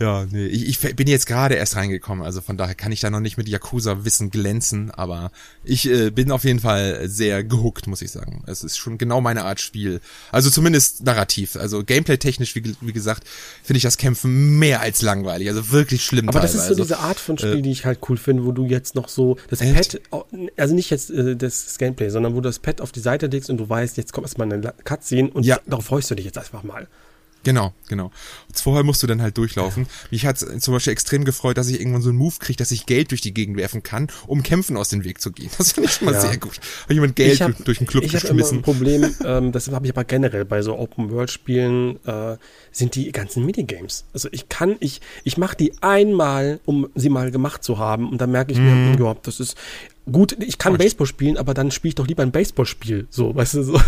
Ja, nee, ich, ich bin jetzt gerade erst reingekommen, also von daher kann ich da noch nicht mit Yakuza-Wissen glänzen, aber ich äh, bin auf jeden Fall sehr gehuckt, muss ich sagen. Es ist schon genau meine Art Spiel. Also zumindest narrativ. Also gameplay-technisch, wie, wie gesagt, finde ich das Kämpfen mehr als langweilig. Also wirklich schlimm. Aber teilweise. das ist so diese Art von Spiel, äh, die ich halt cool finde, wo du jetzt noch so das? Pad, also nicht jetzt äh, das Gameplay, sondern wo du das Pad auf die Seite legst und du weißt, jetzt kommt erstmal eine Cutscene und ja. darauf freust du dich jetzt einfach mal. Genau, genau. Vorher musst du dann halt durchlaufen. Mich hat zum Beispiel extrem gefreut, dass ich irgendwann so einen Move kriege, dass ich Geld durch die Gegend werfen kann, um Kämpfen aus dem Weg zu gehen. Das finde ich schon mal ja. sehr gut. Habe jemand Geld hab, durch den Club ich geschmissen. Ich habe ein Problem, ähm, das habe ich aber generell bei so Open-World-Spielen, äh, sind die ganzen Minigames. Also ich kann, ich, ich mache die einmal, um sie mal gemacht zu haben und dann merke ich mm. mir, ja, das ist, gut, ich kann Baseball spielen, aber dann spiele ich doch lieber ein Baseballspiel. So, weißt du, so.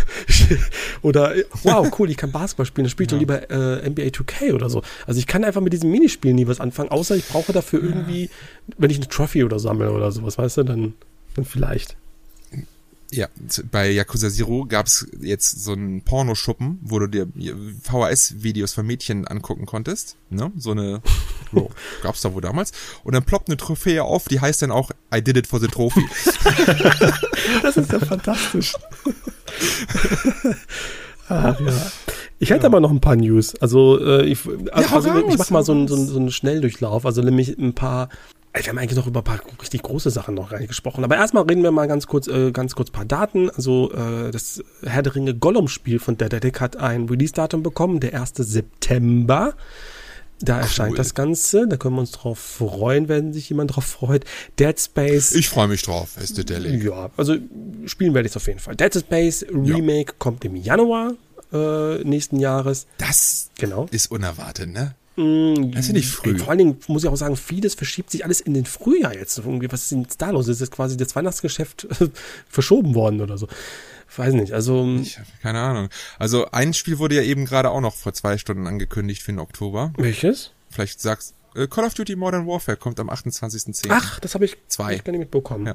oder, wow, cool, ich kann Basketball spielen, dann spiele ich ja. doch lieber äh, NBA 2K oder so. Also ich kann einfach mit diesem Minispiel nie was anfangen, außer ich brauche dafür irgendwie, wenn ich eine Trophy oder sammle oder sowas, weißt du, dann, dann vielleicht. Ja, bei Yakuza Zero gab's jetzt so einen Pornoschuppen, wo du dir VHS-Videos von Mädchen angucken konntest. Ne? So eine oh, gab's da wohl damals. Und dann ploppt eine Trophäe auf, die heißt dann auch I did it for the trophy. das ist ja fantastisch. Ach ja. Ich hätte ja. aber noch ein paar News. Also, äh, ich, also, ja, ich mach mal so einen, so, einen, so einen Schnelldurchlauf. Also nämlich ein paar wir haben eigentlich noch über ein paar richtig große Sachen noch gar nicht gesprochen. Aber erstmal reden wir mal ganz kurz, äh, ganz kurz paar Daten. Also äh, das Herr der Ringe Gollum-Spiel von Daedalic hat ein Release-Datum bekommen, der 1. September. Da Ach, erscheint cool. das Ganze. Da können wir uns drauf freuen, wenn sich jemand drauf freut. Dead Space. Ich freue mich drauf, ist Daedalic. Ja, also spielen werde ich es auf jeden Fall. Dead Space Remake ja. kommt im Januar äh, nächsten Jahres. Das genau. ist unerwartet, ne? Mm, Das ist nicht früh. Vor allen Dingen muss ich auch sagen, vieles verschiebt sich alles in den Frühjahr jetzt. Irgendwie, was ist denn da los? Ist jetzt quasi das Weihnachtsgeschäft verschoben worden oder so? Weiß nicht. Also Ich hab keine Ahnung. Also ein Spiel wurde ja eben gerade auch noch vor zwei Stunden angekündigt für den Oktober. welches? Vielleicht sagst äh, Call of Duty Modern Warfare kommt am 28.10. Ach, das habe ich, Zwei. ich gar nicht mitbekommen. Ja.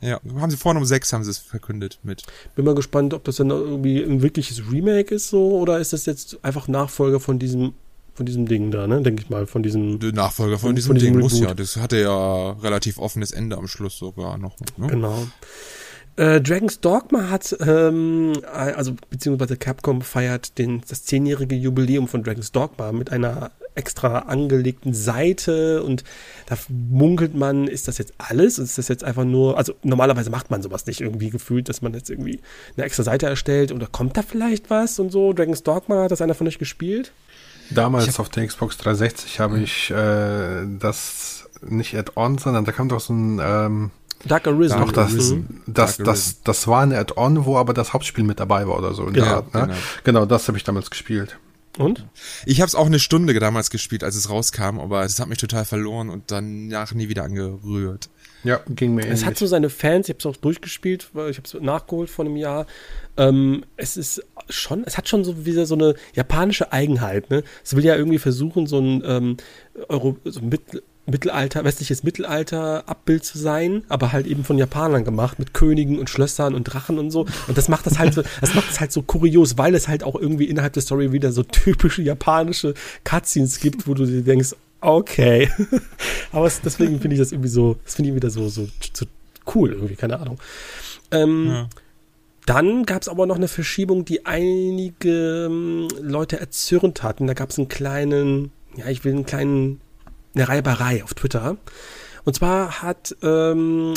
Ja, haben sie vorne um sechs haben sie es verkündet mit. Bin mal gespannt, ob das dann irgendwie ein wirkliches Remake ist so oder ist das jetzt einfach Nachfolger von diesem von diesem Ding da, ne? Denke ich mal, von diesem Der Nachfolger von, Von- diesem von diesem Ding muss Reboot. ja. Das hatte ja relativ offenes Ende am Schluss sogar noch. Ne? Genau. Äh, Dragon's Dogma hat, ähm, äh, also beziehungsweise Capcom feiert den, das zehnjährige Jubiläum von Dragon's Dogma mit einer extra angelegten Seite und da munkelt man, ist das jetzt alles? Ist das jetzt einfach nur, also normalerweise macht man sowas nicht irgendwie gefühlt, dass man jetzt irgendwie eine extra Seite erstellt oder kommt da vielleicht was und so? Dragon's Dogma, hat das einer von euch gespielt? Damals auf der Xbox 360 habe ich äh, das nicht Add-on, sondern da kam doch so ein ähm, Dark Arisen. Doch, das, Arisen. das, das, das war eine Add-on, wo aber das Hauptspiel mit dabei war oder so. In Genau, der Art, ne? genau. genau, das habe ich damals gespielt. Und? Ich habe es auch eine Stunde damals gespielt, als es rauskam, aber es hat mich total verloren und danach nie wieder angerührt. Ja, ging mir Es hat ähnlich. so seine Fans, ich habe es auch durchgespielt, weil ich habe es nachgeholt vor einem Jahr. Ähm, es ist schon, es hat schon so wieder so eine japanische Eigenheit. Ne? Es will ja irgendwie versuchen, so ein ähm, Euro, so ein Mittel, Mittelalter, westliches Mittelalter-Abbild zu sein, aber halt eben von Japanern gemacht, mit Königen und Schlössern und Drachen und so. Und das macht das halt so, das macht es halt so kurios, weil es halt auch irgendwie innerhalb der Story wieder so typische japanische Cutscenes gibt, wo du dir denkst, okay. aber es, deswegen finde ich das irgendwie so, das finde ich wieder so, so, so cool irgendwie, keine Ahnung. Ähm, Ja. Dann gab es aber noch eine Verschiebung, die einige ähm, Leute erzürnt hatten. Da gab es einen kleinen, ja, ich will einen kleinen, eine Reiberei auf Twitter. Und zwar hat, ähm,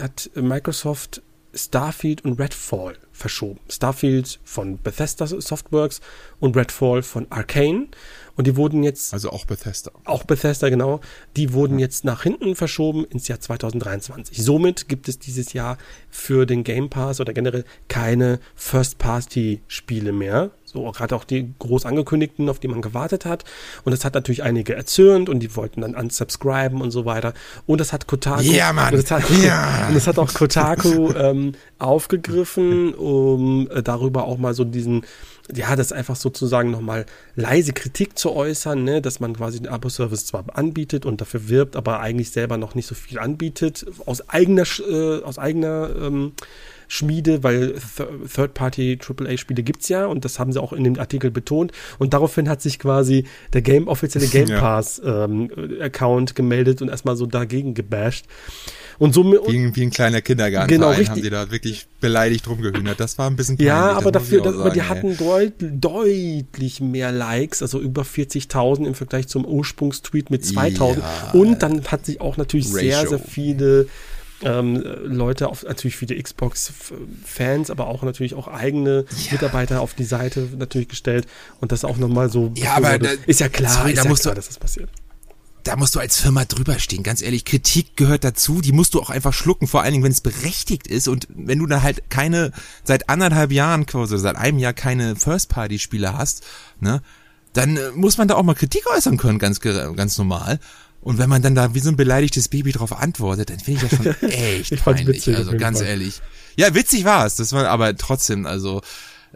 hat Microsoft Starfield und Redfall verschoben. Starfield von Bethesda Softworks und Redfall von Arcane. Und die wurden jetzt Also auch Bethesda. auch Bethesda, genau. Die wurden jetzt nach hinten verschoben ins Jahr 2023. Somit gibt es dieses Jahr für den Game Pass oder generell keine First-Party-Spiele mehr. So gerade auch die groß angekündigten, auf die man gewartet hat. Und das hat natürlich einige erzürnt und die wollten dann unsubscriben und so weiter. Und das hat Kotaku. Ja, Mann. Und das hat, Ja. und das hat auch Kotaku ähm, aufgegriffen, um äh, darüber auch mal so diesen, ja, das einfach sozusagen nochmal leise Kritik zu äußern, ne, dass man quasi den Abo-Service zwar anbietet und dafür wirbt, aber eigentlich selber noch nicht so viel anbietet, aus eigener, äh, aus eigener ähm, Schmiede, weil Th- Third-Party AAA-Spiele gibt's ja und das haben sie auch in dem Artikel betont und daraufhin hat sich quasi der Game, offizielle Game Ja. Pass ähm, Account gemeldet und erstmal so dagegen gebasht. Und so Wie ein, wie ein kleiner Kindergartenverein Genau, richtig. haben die da wirklich beleidigt rumgehühnert. Das war ein bisschen peinlich. Ja, aber dafür, das, aber die sagen, ey. hatten deut, deutlich mehr Likes, also über 40.000 im Vergleich zum Ursprungstweet mit 2.000. Ja. Und dann hat sich auch natürlich sehr, Ratio. sehr viele ähm, Leute, auf, natürlich viele Xbox-Fans, aber auch natürlich auch eigene Mitarbeiter auf die Seite natürlich gestellt und das auch nochmal so. Ja, aber da- ist ja klar, sorry, ist da ja musst klar, du- dass das passiert. da musst du als Firma drüber stehen, ganz ehrlich. Kritik gehört dazu, die musst du auch einfach schlucken, vor allen Dingen, wenn es berechtigt ist und wenn du dann halt keine, seit anderthalb Jahren quasi, seit einem Jahr keine First-Party-Spiele hast, ne, dann äh, muss man da auch mal Kritik äußern können, ganz, ganz normal. Und wenn man dann da wie so ein beleidigtes Baby drauf antwortet, dann finde ich das schon echt Ich peinlich. witzig, also ganz Fall. ehrlich. Ja, witzig war es, das war aber trotzdem, also,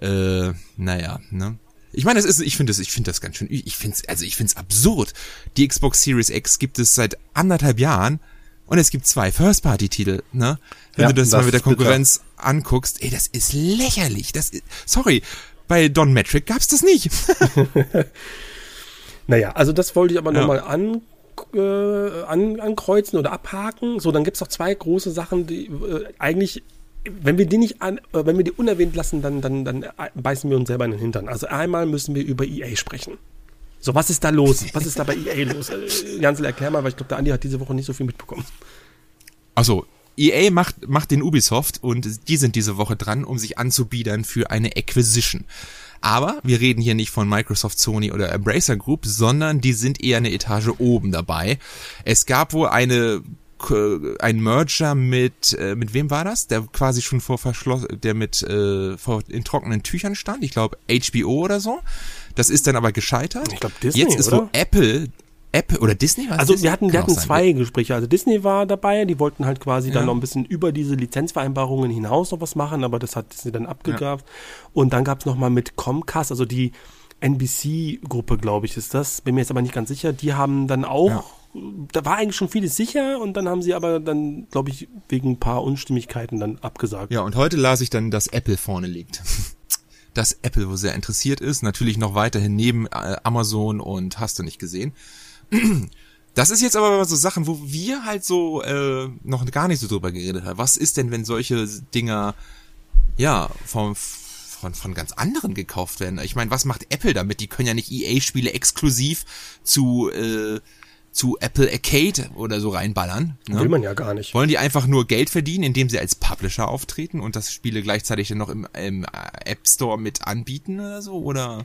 äh, naja, ne. Ich meine, es ist, ich finde das, ich finde das ganz schön, ich finde es, also ich finde es absurd. Die Xbox Series X gibt es seit anderthalb Jahren und es gibt zwei First-Party-Titel, ne? Wenn Ja, du das, das mal mit der ist bitter. Konkurrenz anguckst, ey, das ist lächerlich. Das ist, sorry, bei Don Metric gab's das nicht. Naja, also das wollte ich aber Ja. nochmal an, äh, an, ankreuzen oder abhaken. So, dann gibt's noch zwei große Sachen, die äh, eigentlich, wenn wir die nicht an, äh, wenn wir die unerwähnt lassen, dann, dann, dann äh, beißen wir uns selber in den Hintern. Also einmal müssen wir über EA sprechen. So, was ist da los? Was ist da bei EA los? Äh, Jansel, erklär mal, weil ich glaube, der Andi hat diese Woche nicht so viel mitbekommen. Also, EA macht, macht den Ubisoft und die sind diese Woche dran, um sich anzubiedern für eine Acquisition. Aber wir reden hier nicht von Microsoft, Sony oder Embracer Group, sondern die sind eher eine Etage oben dabei. Es gab wohl eine ein Merger mit äh, mit wem war das? Der quasi schon vor verschlossen, der mit äh, vor in trockenen Tüchern stand. Ich glaube HBO oder so. Das ist dann aber gescheitert. Ich glaube Disney, Jetzt ist oder? wo Apple, Apple oder Disney war Also Disney? wir hatten, wir hatten auch sein. zwei Gespräche. Also Disney war dabei, die wollten halt quasi dann Ja. noch ein bisschen über diese Lizenzvereinbarungen hinaus noch was machen, aber das hat Disney dann abgegeben. Und dann gab es nochmal mit Comcast, also die NBC-Gruppe, glaube ich, ist das. Bin mir jetzt aber nicht ganz sicher. Die haben dann auch, Ja. da war eigentlich schon vieles sicher und dann haben sie aber dann, glaube ich, wegen ein paar Unstimmigkeiten dann abgesagt. Ja, und heute las ich dann, dass Apple vorne liegt. Dass Apple wo sehr interessiert ist, natürlich noch weiterhin neben äh, Amazon und hast du nicht gesehen. Das ist jetzt aber so Sachen, wo wir halt so äh, noch gar nicht so drüber geredet haben. Was ist denn, wenn solche Dinger ja vom von, von ganz anderen gekauft werden? Ich meine, was macht Apple damit? Die können ja nicht EA-Spiele exklusiv zu äh, zu Apple Arcade oder so reinballern. Ne? Will man ja gar nicht. Wollen die einfach nur Geld verdienen, indem sie als Publisher auftreten und das Spiele gleichzeitig dann noch im, im App Store mit anbieten oder so? Oder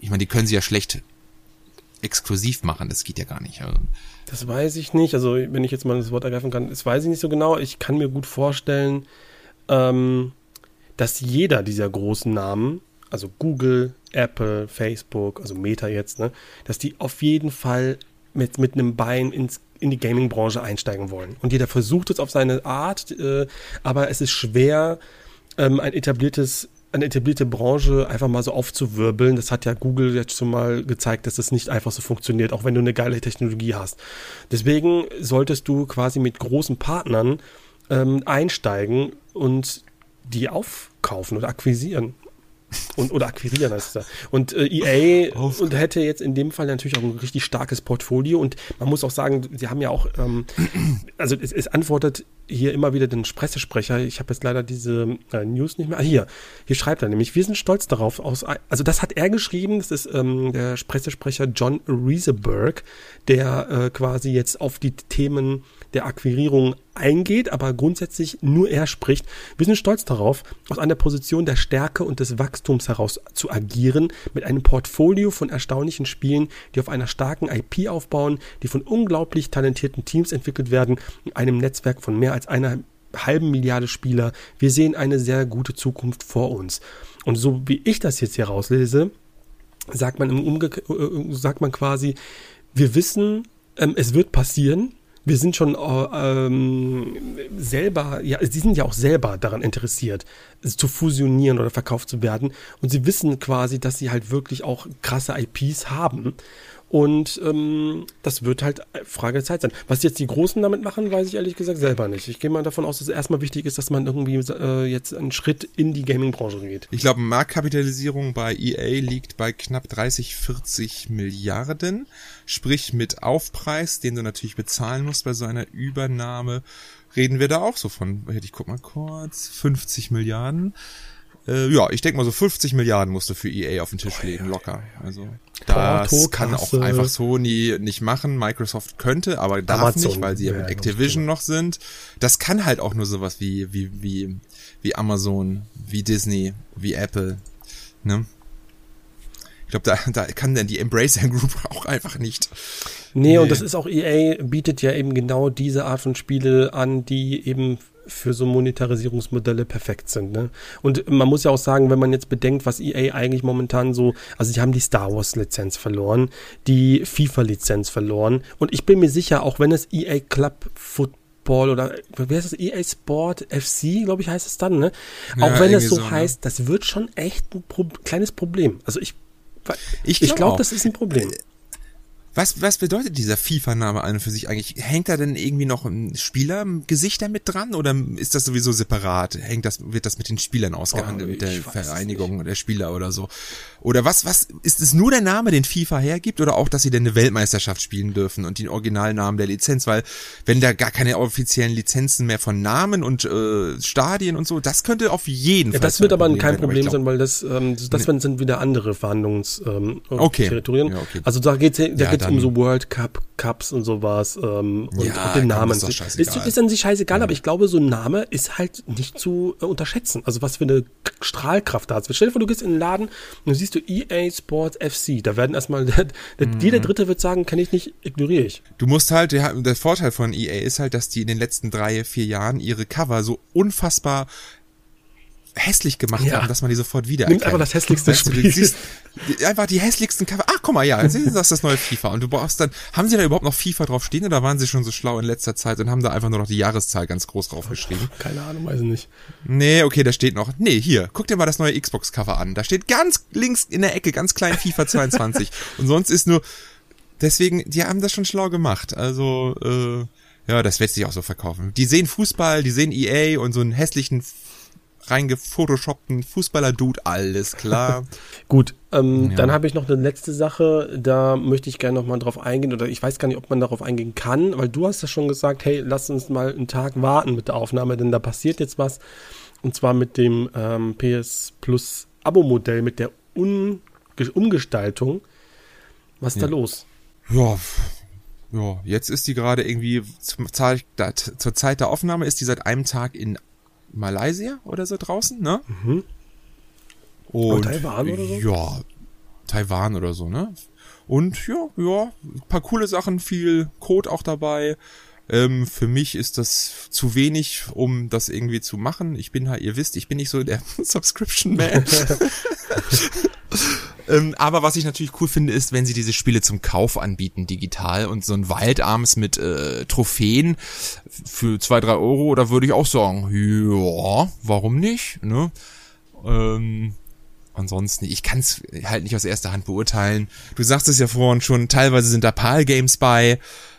ich meine, die können sie ja schlecht exklusiv machen, das geht ja gar nicht. Also, Das weiß ich nicht. Also, wenn ich jetzt mal das Wort ergreifen kann, das weiß ich nicht so genau. Ich kann mir gut vorstellen, ähm, dass jeder dieser großen Namen, also Google, Apple, Facebook, also Meta jetzt, ne, dass die auf jeden Fall mit, mit einem Bein ins, in die Gaming-Branche einsteigen wollen. Und jeder versucht es auf seine Art, äh, aber es ist schwer, ähm, ein etabliertes eine etablierte Branche einfach mal so aufzuwirbeln. Das hat ja Google jetzt schon mal gezeigt, dass das nicht einfach so funktioniert, auch wenn du eine geile Technologie hast. Deswegen solltest du quasi mit großen Partnern ähm, einsteigen und die aufkaufen oder akquisieren. Und, oder akquirieren heißt es da. Und äh, EA Auf- und hätte jetzt in dem Fall natürlich auch ein richtig starkes Portfolio. Und man muss auch sagen, sie haben ja auch, ähm, also es, es antwortet hier immer wieder den Pressesprecher. Ich habe jetzt leider diese äh, News nicht mehr. Ah, hier, hier schreibt er nämlich, wir sind stolz darauf, aus, also das hat er geschrieben, das ist ähm, der Pressesprecher John Rieseberg, der äh, quasi jetzt auf die Themen der Akquirierung eingeht, aber grundsätzlich nur er spricht. Wir sind stolz darauf, aus einer Position der Stärke und des Wachstums heraus zu agieren, mit einem Portfolio von erstaunlichen Spielen, die auf einer starken IP aufbauen, die von unglaublich talentierten Teams entwickelt werden, in einem Netzwerk von mehr als einer halben Milliarde Spieler. Wir sehen eine sehr gute Zukunft vor uns. Und so wie ich das jetzt hier rauslese, sagt man im Umge äh, sagt man quasi, wir wissen, ähm, es wird passieren. Wir sind schon äh, ähm, selber, ja, sie sind ja auch selber daran interessiert, es zu fusionieren oder verkauft zu werden. Und sie wissen quasi, dass sie halt wirklich auch krasse IPs haben. Und ähm, das wird halt Frage der Zeit sein. Was jetzt die Großen damit machen, weiß ich ehrlich gesagt selber nicht. Ich gehe mal davon aus, dass es erstmal wichtig ist, dass man irgendwie äh, jetzt einen Schritt in die Gaming-Branche geht. ich glaube, Marktkapitalisierung bei EA liegt bei knapp 30, 40 Milliarden. Sprich, mit Aufpreis, den du natürlich bezahlen musst bei so einer Übernahme, reden wir da auch so von, ich guck mal kurz, 50 Milliarden. Äh, ja, ich denke mal so 50 Milliarden musst du für EA auf den Tisch legen, locker. Also das Porto, kann auch einfach Sony nicht machen. Microsoft könnte, aber darf Amazon nicht, weil sie ja mit Activision noch sind. Das kann halt auch nur sowas wie wie wie wie Amazon, wie Disney, wie Apple, ne? Ich glaube, da, da kann denn die Embracer Group auch einfach nicht. Nee, Nee. und das ist auch EA bietet ja eben genau diese Art von Spiele an, die eben für so Monetarisierungsmodelle perfekt sind. Ne? Und man muss ja auch sagen, wenn man jetzt bedenkt, was EA eigentlich momentan so, also sie haben die Star Wars Lizenz verloren, die FIFA Lizenz verloren und ich bin mir sicher, auch wenn es EA Club Football oder wie heißt das EA Sport FC, glaube ich, heißt es dann, ne? Ja, auch wenn es so, so, ne? heißt, das wird schon echt ein Pro kleines Problem. Also ich Ich glaub glaube, auch. das ist ein Problem. Was, was bedeutet dieser FIFA-Name an und für sich eigentlich? Hängt da denn irgendwie noch ein Spielergesicht damit dran oder ist das sowieso separat? Hängt das, wird das mit den Spielern ausgehandelt, Oh, mit der Vereinigung der Spieler oder so? Oder was, was, ist es nur der Name, den FIFA hergibt oder auch, dass sie denn eine Weltmeisterschaft spielen dürfen und den Originalnamen der Lizenz? Weil, wenn da gar keine offiziellen Lizenzen mehr von Namen und äh, Stadien und so, das könnte auf jeden Ja, Fall das wird aber kein Problem ich glaub- sein, weil das, ähm, das, werden- sind wieder andere Verhandlungsterritorien. Ähm, Okay. Territorien. Ja, okay. Also da geht es da Ja, geht's um so World Cup, Cups und sowas ähm, und Ja, den Namen. ist ist, ist an sich scheißegal, aber ich glaube, so ein Name ist halt nicht zu äh, unterschätzen. Also was für eine Strahlkraft da hat. Stell dir vor, du gehst in den Laden und siehst du EA Sports FC. Da werden erstmal, Mhm. jeder Dritte wird sagen, kenne ich nicht, ignoriere ich. Du musst halt, der, der Vorteil von EA ist halt, dass die in den letzten drei, vier Jahren ihre Cover so unfassbar hässlich gemacht Ja. haben, dass man die sofort wieder Nimmt einfach das hässlichste weißt du, du Spiel. siehst die- einfach die hässlichsten Cover. Ach, guck mal, ja, das ist das neue FIFA. Und du brauchst dann, haben sie da überhaupt noch FIFA drauf stehen oder waren sie schon so schlau in letzter Zeit und haben da einfach nur noch die Jahreszahl ganz groß draufgeschrieben? Keine Ahnung, weiß ich nicht. Nee, okay, da steht noch. Nee, hier, guck dir mal das neue Xbox-Cover an. Da steht ganz links in der Ecke, ganz klein FIFA 22. und sonst ist nur. Deswegen, die haben das schon schlau gemacht. Also, äh, ja, das wird sich auch so verkaufen. Die sehen Fußball, die sehen EA und so einen hässlichen, reingefotoshoppten Fußballer-Dude, alles klar. Gut, ähm, Ja. dann habe ich noch eine letzte Sache, da möchte ich gerne noch mal drauf eingehen, oder ich weiß gar nicht, ob man darauf eingehen kann, weil du hast ja schon gesagt, hey, lass uns mal einen Tag warten mit der Aufnahme, denn da passiert jetzt was, und zwar mit dem ähm, PS Plus Abo-Modell, mit der Un Umgestaltung. Was ist da Ja. los? ja, ja, jetzt ist die gerade irgendwie, zum, da- zur Zeit der Aufnahme ist die seit einem Tag in Malaysia oder so draußen, ne? Mhm. Und Taiwan oder so? Ja, Taiwan oder so, ne? Und ja, ja, ein paar coole Sachen, viel Code auch dabei. Ähm, für mich ist das zu wenig, um das irgendwie zu machen. Ich bin halt, ihr wisst, ich bin nicht so der Subscription Man. ähm, aber was ich natürlich cool finde, ist, wenn sie diese Spiele zum Kauf anbieten, digital und so ein Waldarms mit äh, Trophäen für zwei, drei Euro, da würde ich auch sagen, ja, warum nicht, ne? Ähm, ansonsten, ich kann es halt nicht aus erster Hand beurteilen. Du sagst es ja vorhin schon, teilweise sind da PAL-Games bei.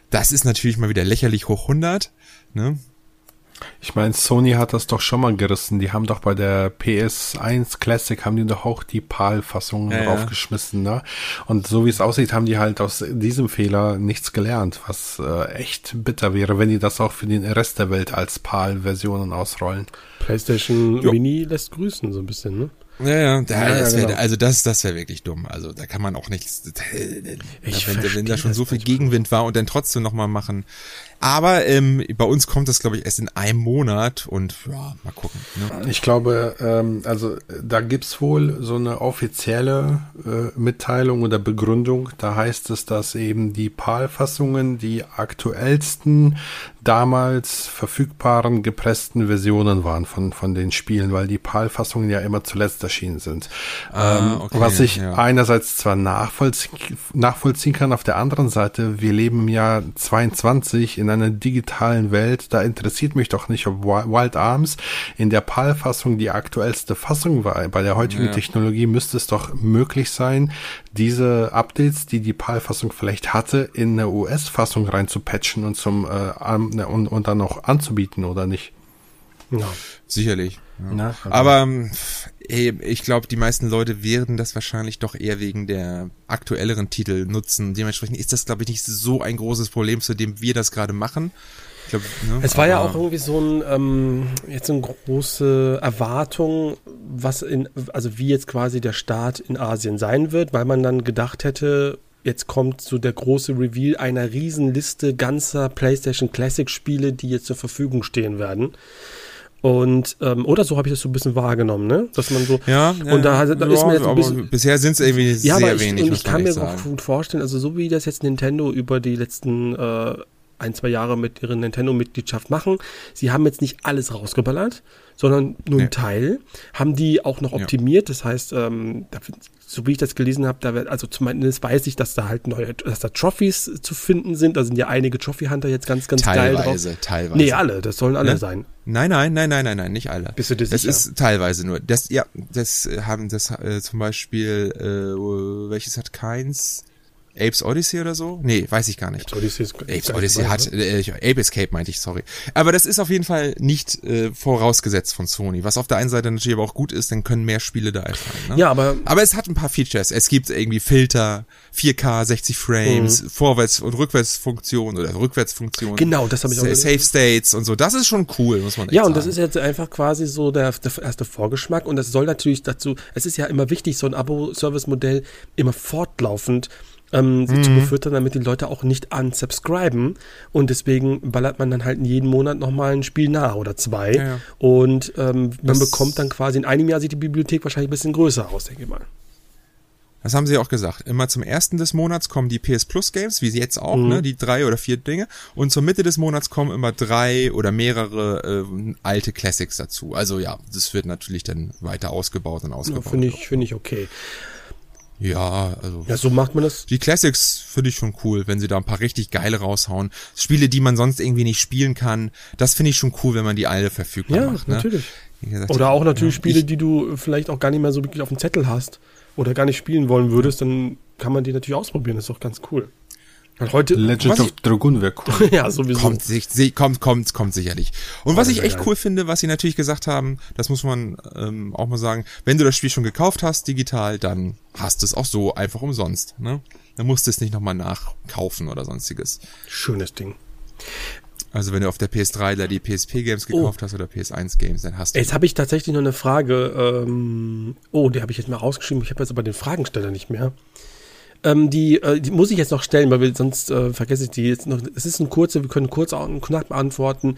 Das ist natürlich mal wieder lächerlich hoch 100. Ne? Ich meine, Sony hat das doch schon mal gerissen. Die haben doch bei der PS1 Classic haben die doch auch die PAL-Fassung Ja, draufgeschmissen, ne? Und so wie es aussieht, haben die halt aus diesem Fehler nichts gelernt, was äh, echt bitter wäre, wenn die das auch für den Rest der Welt als PAL-Versionen ausrollen. PlayStation Jo. Mini lässt grüßen, so ein bisschen, ne? Ja, ja, da, Ja, das wär, genau. also das, das wäre wirklich dumm. Also da kann man auch nichts, Ich wenn, wenn da schon so viel. Gegenwind war und dann trotzdem nochmal machen. Aber ähm, bei uns kommt das, glaube ich, erst in einem Monat und ja, mal gucken. Ne? Ich glaube, ähm, also da gibt's wohl so eine offizielle äh, Mitteilung oder Begründung. Da heißt es, dass eben die PAL-Fassungen die aktuellsten damals verfügbaren gepressten Versionen waren von, von den Spielen, weil die PAL-Fassungen ja immer zuletzt erschienen sind. Ah, ähm, okay, was ich ja. einerseits zwar nachvollziehen, nachvollziehen kann, auf der anderen Seite, wir leben im Jahr 22 in einer digitalen Welt, da interessiert mich doch nicht, ob Wi- Wild Arms in der PAL-Fassung die aktuellste Fassung war. Bei der heutigen Ja. Technologie müsste es doch möglich sein, diese Updates, die die PAL-Fassung vielleicht hatte, in eine US-Fassung reinzupatchen und zum äh, an- und, und dann noch anzubieten, oder nicht? Ja. Sicherlich. Ja. Na, also- Aber ähm, ey, ich glaube, die meisten Leute werden das wahrscheinlich doch eher wegen der aktuelleren Titel nutzen. Dementsprechend ist das, glaube ich, nicht so ein großes Problem, zu dem wir das gerade machen. Ich glaub, ne, Es war ja aber- auch irgendwie so ein, ähm, jetzt eine große Erwartung, was in, also wie jetzt quasi der Start in Asien sein wird, weil man dann gedacht hätte, jetzt kommt so der große Reveal einer Riesenliste ganzer PlayStation Classic Spiele, die jetzt zur Verfügung stehen werden. Und, ähm, oder so habe ich das so ein bisschen wahrgenommen, ne? Dass man so, Ja, und da, da ist mir jetzt ein bisschen, bisher sind es irgendwie ja, sehr aber ich, wenig. und ich kann mir auch gut vorstellen, also so wie das jetzt Nintendo über die letzten äh, ein, zwei Jahre mit ihrer Nintendo-Mitgliedschaft machen, sie haben jetzt nicht alles rausgeballert, sondern nur Nee. einen Teil, haben die auch noch Ja. optimiert, das heißt, ähm, da, so wie ich das gelesen habe, da wird, also zumindest weiß ich, dass da halt neue, dass da Trophies zu finden sind, da sind ja einige Trophy-Hunter jetzt ganz, ganz geil drauf. Teilweise, teilweise. Nee, alle, das sollen alle Ne? sein. Nein, nein, nein, nein, nein, nein, nicht alle. Bist du dir das sicher? ist teilweise nur. Das, ja, das äh, haben das äh, zum Beispiel, äh, welches hat keins? Apes Odyssey oder so? Nee, weiß ich gar nicht. Odyssey ist Apes Odyssey hat, ne? äh, Ape Escape meinte ich, sorry. Aber das ist auf jeden Fall nicht äh, vorausgesetzt von Sony. Was auf der einen Seite natürlich aber auch gut ist, dann können mehr Spiele da erscheinen. Ne? Ja, aber Aber es hat ein paar Features. Es gibt irgendwie Filter, 4K, 60 Frames, Vorwärts- und Rückwärtsfunktion oder Rückwärtsfunktion. Mhm. Genau, das habe ich auch gesehen. Safe States und so. Das ist schon cool, muss man echt Ja, und sagen. das ist jetzt einfach quasi so der, der erste Vorgeschmack und das soll natürlich dazu, es ist ja immer wichtig, so ein Abo-Service-Modell immer fortlaufend ähm, Mhm. zu befüttern, damit die Leute auch nicht unsubscriben und deswegen ballert man dann halt jeden Monat nochmal ein Spiel nach oder zwei Ja, ja. und ähm, man Das- bekommt dann quasi, in einem Jahr sieht die Bibliothek wahrscheinlich ein bisschen größer aus, denke ich mal. Das haben sie ja auch gesagt. Immer zum ersten des Monats kommen die PS Plus Games, wie sie jetzt auch, ne, die drei oder vier Dinge. Und zur Mitte des Monats kommen immer drei oder mehrere äh, alte Classics dazu. Also ja, das wird natürlich dann weiter ausgebaut und Ja, ausgebaut. Finde ich, finde ich okay. Ja, also Ja, so macht man das. die Classics finde ich schon cool, wenn sie da ein paar richtig geile raushauen. Spiele, die man sonst irgendwie nicht spielen kann, das finde ich schon cool, wenn man die alle verfügbar Ja, macht. Ne? natürlich. Wie gesagt, Oder auch natürlich ja, Spiele, ich- die du vielleicht auch gar nicht mehr so wirklich auf dem Zettel hast oder gar nicht spielen wollen würdest, dann kann man die natürlich ausprobieren. Das ist doch ganz cool. Heute. Legend of Dragoon wäre cool. ja, sowieso. Kommt, sich, kommt, kommt, kommt sicherlich. Und was das ich echt geil. cool finde, was sie natürlich gesagt haben, das muss man ähm, auch mal sagen, wenn du das Spiel schon gekauft hast, digital, dann hast du es auch so einfach umsonst. Ne? Dann musst du es nicht nochmal nachkaufen oder sonstiges. Schönes Ding. Also wenn du auf der PS3 da die PSP-Games Oh. gekauft hast oder PS1-Games, dann hast du... Jetzt habe ich tatsächlich noch eine Frage. Ähm, oh, die habe ich jetzt mal rausgeschrieben. Ich habe jetzt aber den Fragensteller nicht mehr. Ähm, die, äh, die muss ich jetzt noch stellen, weil wir, sonst äh, vergesse ich die jetzt noch. Es ist ein kurzer, wir können kurz und knapp beantworten.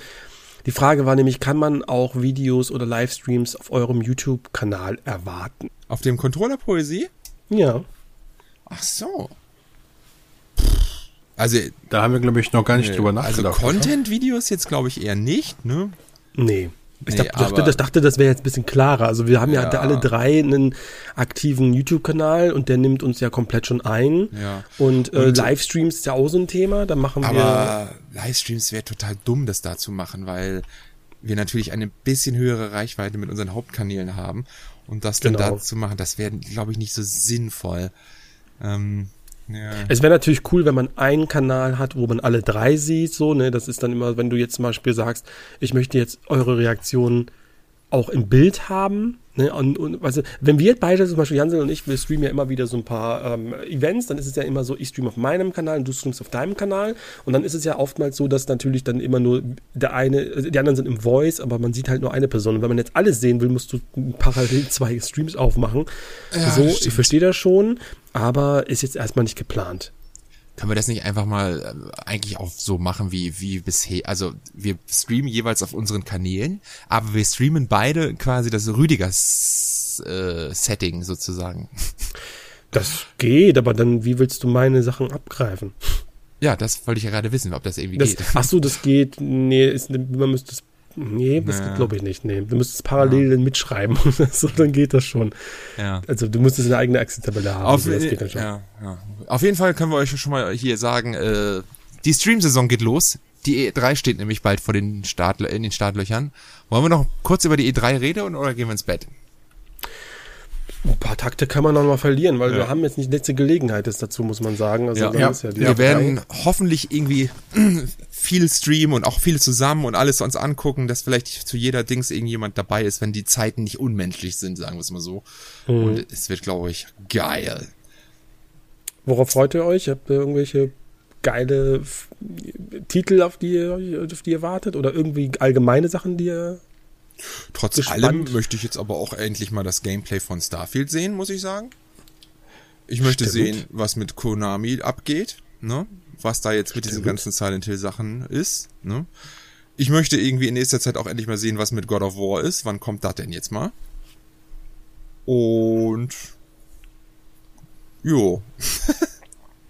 Die Frage war nämlich, kann man auch Videos oder Livestreams auf eurem YouTube-Kanal erwarten? Auf dem Controller Poesie? Ja. Ach so. Also, Da haben wir, glaube ich, noch gar nicht äh, drüber also nachgedacht. oder? Content-Videos jetzt glaube ich eher nicht, ne? Nee. Ich Nee, dachte, aber- das, dachte, das wäre jetzt ein bisschen klarer. Also wir haben ja, Ja. alle drei einen aktiven YouTube-Kanal und der nimmt uns ja komplett schon ein. Ja. Und, äh, Und- Livestreams ist ja auch so ein Thema. Da machen wir. Aber Livestreams wäre total dumm, das da zu machen, weil wir natürlich eine bisschen höhere Reichweite mit unseren Hauptkanälen haben. Und das dann Genau. da zu machen, das wäre, glaube ich, nicht so sinnvoll. Ähm, ja. Es wäre natürlich cool, wenn man einen Kanal hat, wo man alle drei sieht, so, ne? Das ist dann immer, wenn du jetzt zum Beispiel sagst, ich möchte jetzt eure Reaktionen auch im Bild haben, ne? Und, und weißt du, wenn wir beide, zum Beispiel Jansel und ich, wir streamen ja immer wieder so ein paar ähm, Events, dann ist es ja immer so, ich streame auf meinem Kanal und du streamst auf deinem Kanal. Und dann ist es ja oftmals so, dass natürlich dann immer nur der eine, die anderen sind im Voice, aber man sieht halt nur eine Person. Und wenn man jetzt alles sehen will, musst du parallel zwei Streams aufmachen. Ja, so, ich verstehe das schon, aber ist jetzt erstmal nicht geplant. Können wir das nicht einfach mal äh, eigentlich auch so machen wie, wie bisher? Also wir streamen jeweils auf unseren Kanälen, aber wir streamen beide quasi das Rüdigers äh, Setting sozusagen. Das geht, aber dann, wie willst du meine Sachen abgreifen? Ja, das wollte ich ja gerade wissen, ob das irgendwie Das, geht. ach so, das geht. Nee, ist, man müsste es. Nee, das Naja. geht, glaube ich nicht. Nee, du müsstest es parallel mitschreiben. so, dann geht das schon. Ja. Also, du müsstest eine eigene Excel-Tabelle haben. Auf, also, das geht dann schon. ja, ja. Auf jeden Fall können wir euch schon mal hier sagen, äh, die Stream-Saison geht los. Die E3 steht nämlich bald vor den Start, in den Startlöchern. Wollen wir noch kurz über die E3 reden oder gehen wir ins Bett? Ein paar Takte kann man noch mal verlieren, weil Ja. wir haben jetzt nicht letzte Gelegenheit ist dazu, muss man sagen. Also, Ja. ist ja die wir E3. werden hoffentlich irgendwie viel streamen und auch viel zusammen und alles uns angucken, dass vielleicht zu jeder Dings irgendjemand dabei ist, wenn die Zeiten nicht unmenschlich sind, sagen wir es mal so. Mhm. Und es wird, glaube ich, geil. Worauf freut ihr euch? Habt ihr irgendwelche geile F Titel, auf die, ihr, auf die ihr wartet? Oder irgendwie allgemeine Sachen, die ihr. Trotz Gespannt. allem möchte ich jetzt aber auch endlich mal das Gameplay von Starfield sehen, muss ich sagen. Ich möchte Stimmt. sehen, was mit Konami abgeht, ne? Was da jetzt mit diesen Stimmt. ganzen Silent Hill Sachen ist, ne? Ich möchte irgendwie in nächster Zeit auch endlich mal sehen, was mit God of War ist. Wann kommt das denn jetzt mal? Und jo,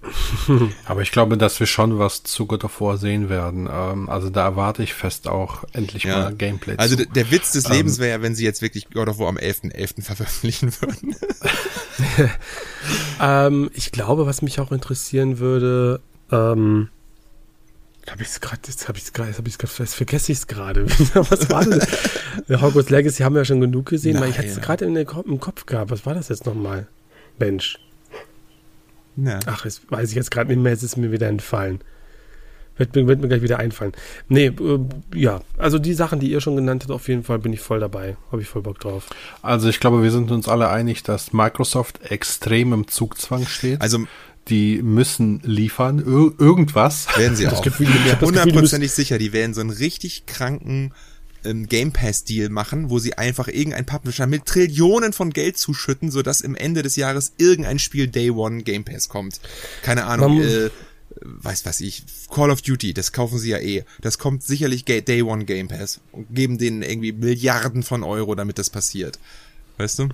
Aber ich glaube, dass wir schon was zu God of War sehen werden. Ähm, also da erwarte ich fest auch endlich ja. mal Gameplay Also zu. der, Witz des Ähm, Lebens wäre ja, wenn sie jetzt wirklich God of War am 11.11. veröffentlichen würden. Ähm, ich glaube, was mich auch interessieren würde, ähm, habe ich es gerade, jetzt habe ich es gerade, jetzt habe ich es jetzt vergesse ich es gerade. was war das? Hogwarts Legacy haben wir ja schon genug gesehen, weil ich hatte es Nein. gerade im Kopf gehabt. Was war das jetzt nochmal? Mensch. Ja. Ach, das weiß ich jetzt gerade nicht mehr, jetzt ist mir wieder entfallen. Wird mir, wird mir gleich wieder einfallen. Nee, äh, ja, also die Sachen, die ihr schon genannt habt, auf jeden Fall bin ich voll dabei. Habe ich voll Bock drauf. Also ich glaube, wir sind uns alle einig, dass Microsoft extrem im Zugzwang steht. Also die müssen liefern, ir irgendwas. Werden sie Das auch. Gefühl, das hundertprozentig sicher, die werden so einen richtig kranken ähm, Game Pass Deal machen, wo sie einfach irgendein Publisher mit Trillionen von Geld zuschütten, sodass im Ende des Jahres irgendein Spiel Day One Game Pass kommt. Keine Ahnung, Man- äh, weiß was ich, Call of Duty, das kaufen sie ja eh. Das kommt sicherlich Day One Game Pass und geben denen irgendwie Milliarden von Euro, damit das passiert. Weißt du?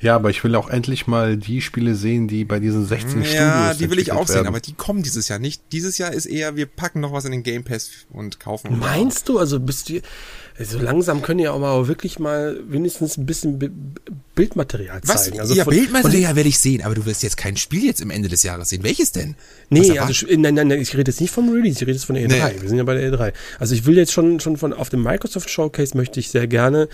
Ja, aber ich will auch endlich mal die Spiele sehen, die bei diesen 16 Studios Ja, die will ich auch entwickelt sehen, werden. aber die kommen dieses Jahr nicht. Dieses Jahr ist eher, wir packen noch was in den Game Pass und kaufen. Meinst du, also bist du, so langsam können ja auch mal wirklich mal wenigstens ein bisschen Bi- Bildmaterial Was? zeigen. Also ja, von- Bildmaterial werde ich sehen, aber du wirst jetzt kein Spiel jetzt im Ende des Jahres sehen. Welches denn? Was Nee, also nein, nein, nein, ich rede jetzt nicht vom Release, ich rede jetzt von der E3. Nee. Wir sind ja bei der E3. Also ich will jetzt schon schon von auf dem Microsoft Showcase möchte ich sehr gerne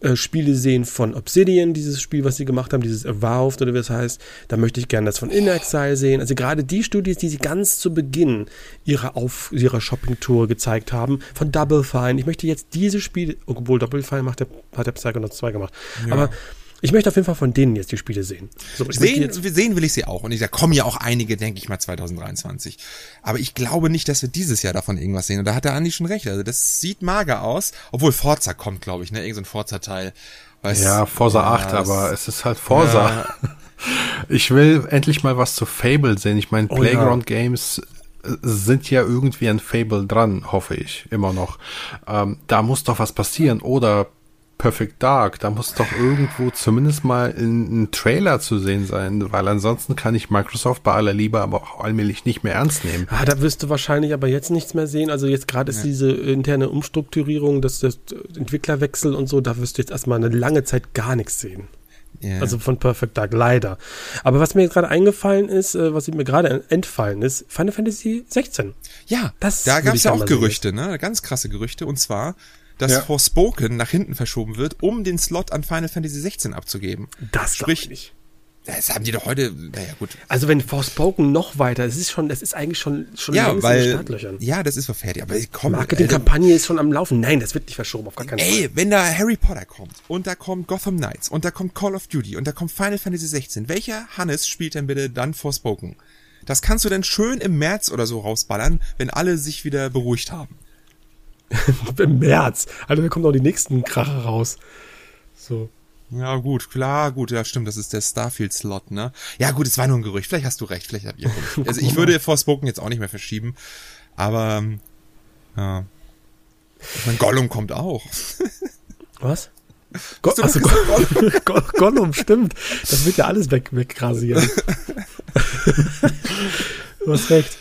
äh, Spiele sehen von Obsidian, dieses Spiel, was sie gemacht haben, dieses Avowed oder wie es heißt. Da möchte ich gerne das von In Exile sehen. Also gerade die Studios, die sie ganz zu Beginn ihrer auf ihrer Shopping-Tour gezeigt haben, von Double Fine. Ich möchte jetzt diese Spiele, obwohl Double Fine macht der, hat der Psychonauts 2 gemacht. Aber ich möchte auf jeden Fall von denen jetzt die Spiele sehen. So, Sehen, jetzt, sehen will ich sie auch. Und ich, da kommen ja auch einige, denke ich mal, 2023. Aber ich glaube nicht, dass wir dieses Jahr davon irgendwas sehen. Und da hat der Andi schon recht. Also das sieht mager aus. Obwohl Forza kommt, glaube ich, ne? Irgend so ein Forza-Teil. Ja, Forza 8, das- aber es ist halt Forza. Ich will endlich mal was zu Fable sehen. Ich meine, Oh Playground Games äh, sind ja irgendwie an Fable dran, hoffe ich, immer noch. Ähm, da muss doch was passieren. Oder Perfect Dark, da muss doch irgendwo zumindest mal ein, ein Trailer zu sehen sein, weil ansonsten kann ich Microsoft bei aller Liebe aber auch allmählich nicht mehr ernst nehmen. Ah, da wirst du wahrscheinlich aber jetzt nichts mehr sehen. Also jetzt gerade ist diese interne Umstrukturierung, das, das Entwicklerwechsel und so, da wirst du jetzt erstmal eine lange Zeit gar nichts sehen. Ja. Also von Perfect Dark, leider. Aber was mir jetzt gerade eingefallen ist, äh, was mir gerade entfallen ist, Final Fantasy 16. Ja, Das da gab es ja auch sehen. Gerüchte, ne? Ganz krasse Gerüchte. Und zwar, dass Ja. Forspoken nach hinten verschoben wird, um den Slot an Final Fantasy 16 abzugeben. Das Sprich, ich nicht. Das haben die doch heute, naja gut. Also wenn Forspoken noch weiter, es ist schon, das ist eigentlich schon, schon Ja, längst in den weil, Startlöchern. ja, das ist doch fertig. Aber komm, Marketingkampagne ist schon am Laufen. Nein, das wird nicht verschoben, auf gar keinen Fall. Ey, wenn da Harry Potter kommt und da kommt Gotham Knights und da kommt Call of Duty und da kommt Final Fantasy 16, welcher Hannes spielt denn bitte dann Forspoken? Das kannst du denn schön im März oder so rausballern, wenn alle sich wieder beruhigt haben. Im März. Also da kommen auch die nächsten Kracher raus. So. Ja, gut, klar, gut, ja, stimmt, das ist der Starfield-Slot, ne? Ja, gut, es war nur ein Gerücht, vielleicht hast du recht, vielleicht habt ihr recht. Also ich würde Forspoken jetzt auch nicht mehr verschieben, aber, ähm, ja. Ich mein, Gollum kommt auch. Was? Go also, doch Go Go Gollum, stimmt. Das wird ja alles weg, wegrasieren. du hast recht.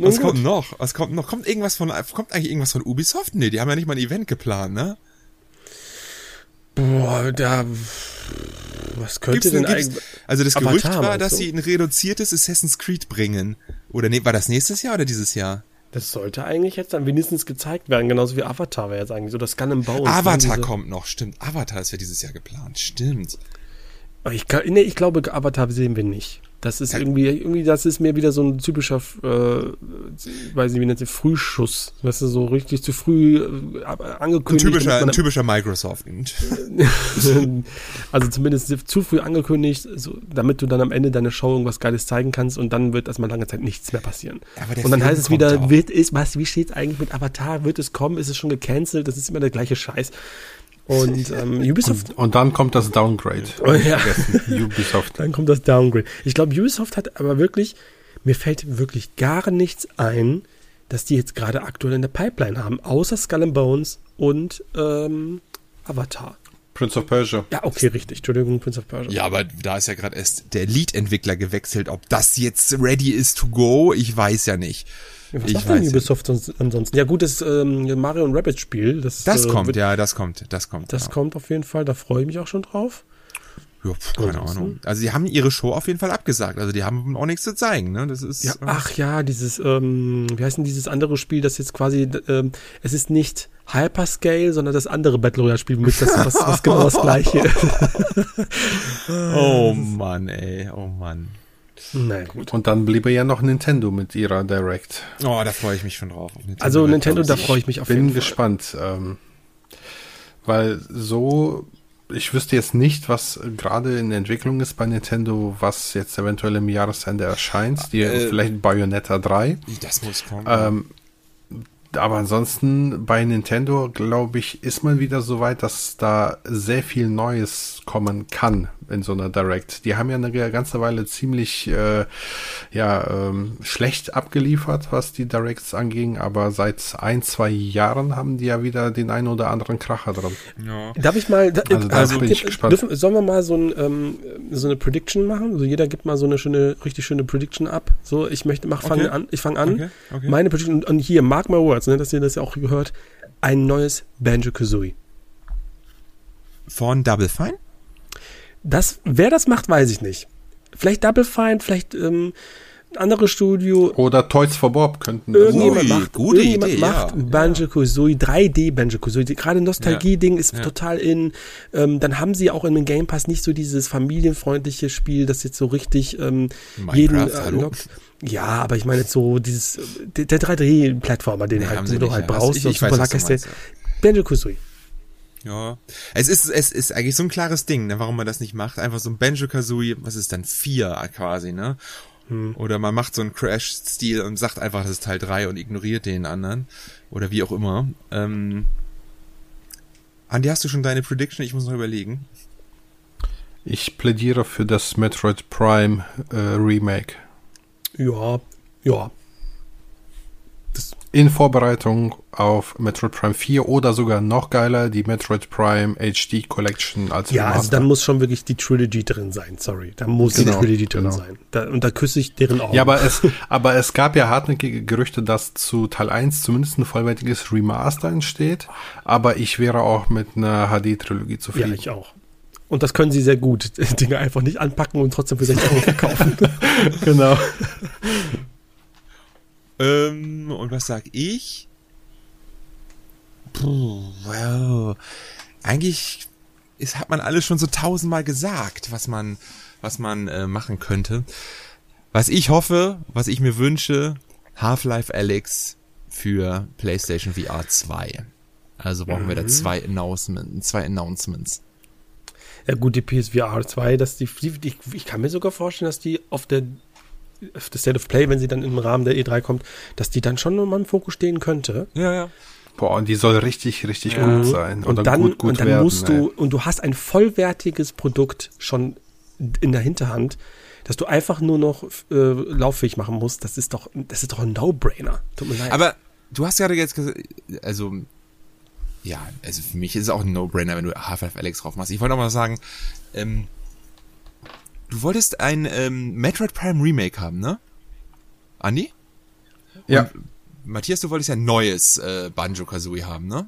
Nun Was gut. kommt noch? Was kommt noch? Kommt irgendwas von, kommt eigentlich irgendwas von Ubisoft? Nee, die haben ja nicht mal ein Event geplant, ne? Boah, da. Was könnte Gibt's denn eigentlich. also das Avatar, Gerücht war, dass du? sie ein reduziertes Assassin's Creed bringen. Oder nee, war das nächstes Jahr oder dieses Jahr? Das sollte eigentlich jetzt dann wenigstens gezeigt werden, genauso wie Avatar wäre jetzt eigentlich so das Gun im Bau. Avatar diese- kommt noch, stimmt. Avatar ist ja dieses Jahr geplant, stimmt. Ich, kann- nee, ich glaube, Avatar sehen wir nicht. Das ist irgendwie, irgendwie, das ist mir wieder so ein typischer, äh, weiß nicht, wie nennt sich, Frühschuss. Weißt du, so richtig zu früh äh, ab- Ein angekündigt. typischer, ein typischer Microsoft. Also zumindest zu früh angekündigt, so, damit du dann am Ende deiner Show irgendwas Geiles zeigen kannst und dann wird erstmal lange Zeit nichts mehr passieren. Und dann Film heißt es wieder, auch. wird ist, was, wie steht's eigentlich mit Avatar? Wird es kommen? Ist es schon gecancelt? Das ist immer der gleiche Scheiß. Und ähm, Ubisoft Und, und dann kommt das Downgrade. Oh, ja. Ubisoft. Dann kommt das Downgrade. Ich glaube, Ubisoft hat aber wirklich, mir fällt wirklich gar nichts ein, dass die jetzt gerade aktuell in der Pipeline haben, außer Skull and Bones und ähm, Avatar. Prince of Persia. Ja, okay, richtig. Entschuldigung, Prince of Persia. ja, aber da ist ja gerade erst der Lead-Entwickler gewechselt. Ob das jetzt ready is to go, ich weiß ja nicht. Was ich macht denn ja Ubisoft sonst, ansonsten? Ja gut, das ähm, Mario und Rabbit Spiel, das, Das äh, kommt, wird, ja, das kommt, das kommt. das ja. kommt auf jeden Fall, da freue ich mich auch schon drauf. Ja, pf, keine Ansonsten? Ahnung. Also die haben ihre Show auf jeden Fall abgesagt. Also die haben auch nichts zu zeigen, ne? Das ist. Ja, äh, ach ja, dieses, ähm, wie heißt denn dieses andere Spiel, das jetzt quasi, ähm, es ist nicht Hyperscale, sondern das andere Battle Royale Spiel mit das, was, was genau das gleiche. Oh Mann, ey, oh Mann. Na gut. Und dann bliebe ja noch Nintendo mit ihrer Direct. Oh, da freue ich mich schon drauf. auf Nintendo Also. Nintendo, da freue ich mich auf Bin jeden Fall. gespannt. Ähm, weil so, ich wüsste jetzt nicht, was gerade in Entwicklung ist bei Nintendo, was jetzt eventuell im Jahresende erscheint. Die, Äh, vielleicht Bayonetta 3. Das muss kommen. Ähm, aber ansonsten bei Nintendo, glaube ich, ist man wieder so weit, dass da sehr viel Neues kommen kann. in so einer Direct. Die haben ja eine ganze Weile ziemlich äh, ja, ähm, schlecht abgeliefert, was die Directs anging, aber seit ein, zwei Jahren haben die ja wieder den einen oder anderen Kracher drin. Ja. Darf ich mal, da, also, also bin ich gespannt. Dürfen, sollen wir mal so, ein, ähm, so eine Prediction machen? Also jeder gibt mal so eine schöne, richtig schöne Prediction ab. So, ich möchte, mach, fange okay. an, ich fange an. Okay. Okay. Meine Prediction, und hier, mark my words, ne, dass ihr das ja auch gehört, ein neues Banjo-Kazooie. Von Double Fine? Das, wer das macht, weiß ich nicht. Vielleicht Double Fine, vielleicht ähm, ein anderes Studio. Oder Toys for Bob könnten das Irgendjemand macht, gute irgendjemand Idee, macht ja, Banjo-Kazooie, 3D Banjo-Kazooie. Gerade Nostalgie-Ding ist ja. total in. Ähm, dann haben sie auch in dem Game Pass nicht so dieses familienfreundliche Spiel, das jetzt so richtig ähm, jeden äh, lockt. Ja, aber ich meine jetzt so dieses, der, der 3D-Plattformer, den, nee, halt, du halt brauchst, ich, ich Super Lucky Banjo-Kazooie. Ja. Es ist, es ist eigentlich so ein klares Ding, ne, warum man das nicht macht. Einfach so ein Banjo-Kazooie, was ist dann? Vier quasi, ne? Hm. Oder man macht so einen Crash-Stil und sagt einfach, das ist Teil 3 und ignoriert den anderen. Oder wie auch immer. Ähm, Andi, hast du schon deine Prediction? Ich muss noch überlegen. Ich plädiere für das Metroid Prime äh, Remake. Ja, ja. Das in Vorbereitung auf Metroid Prime 4 oder sogar noch geiler die Metroid Prime HD Collection als Ja, Remaster. also da muss schon wirklich die Trilogy drin sein, sorry. Da muss genau, die Trilogy drin genau. sein. Da, und da küsse ich deren Augen. Ja, aber es, aber es gab ja hartnäckige Gerüchte, dass zu Teil 1 zumindest ein vollwertiges Remaster entsteht. Aber ich wäre auch mit einer HD-Trilogie zufrieden. Ja, ich auch. Und das können sie sehr gut. Dinge einfach nicht anpacken und trotzdem für 60 Euro verkaufen. genau. ähm, und was sag ich? Puh, well, eigentlich ist, hat man alles schon so tausendmal gesagt, was man, was man äh, machen könnte. Was ich hoffe, was ich mir wünsche, Half-Life Alex für PlayStation VR 2. Also brauchen mhm. wir da mhm. zwei Announcements, zwei Announcements. Ja gut, die PSVR 2, dass die, die, ich kann mir sogar vorstellen, dass die auf der auf der State of Play, wenn sie dann im Rahmen der E3 kommt, dass die dann schon nochmal im Fokus stehen könnte. Ja, ja. Boah, und die soll richtig, richtig ja. gut sein. Und, und dann, gut, gut und dann werden, musst ey. du, und du hast ein vollwertiges Produkt schon in der Hinterhand, dass du einfach nur noch äh, lauffähig machen musst, das ist doch, das ist doch ein No-Brainer. Tut mir leid. Aber du hast gerade jetzt gesagt, also ja, also für mich ist es auch ein No-Brainer, wenn du Half-Life Alex drauf machst. Ich wollte auch mal sagen, ähm, du wolltest ein ähm, Metroid Prime Remake haben, ne? Andi? Ja. Matthias, du wolltest ja ein neues äh, Banjo-Kazooie haben, ne?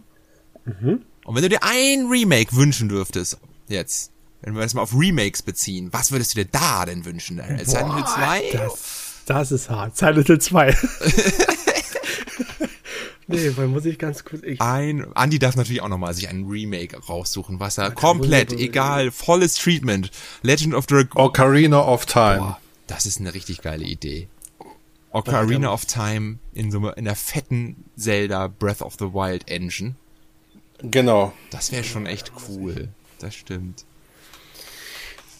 Mhm. Und wenn du dir ein Remake wünschen dürftest, jetzt, wenn wir das mal auf Remakes beziehen, was würdest du dir da denn wünschen? Silent Hill 2? Das, das ist hart. Silent Hill 2. Nee, weil muss ich ganz kurz. Ich ein, Andy darf natürlich auch nochmal sich ein Remake raussuchen, was er komplett, egal, volles Treatment. Legend of the Ocarina of Time. Boah, das ist eine richtig geile Idee. Ocarina of Time in so in der fetten Zelda Breath of the Wild Engine. Genau. Das wäre schon echt cool. Das stimmt.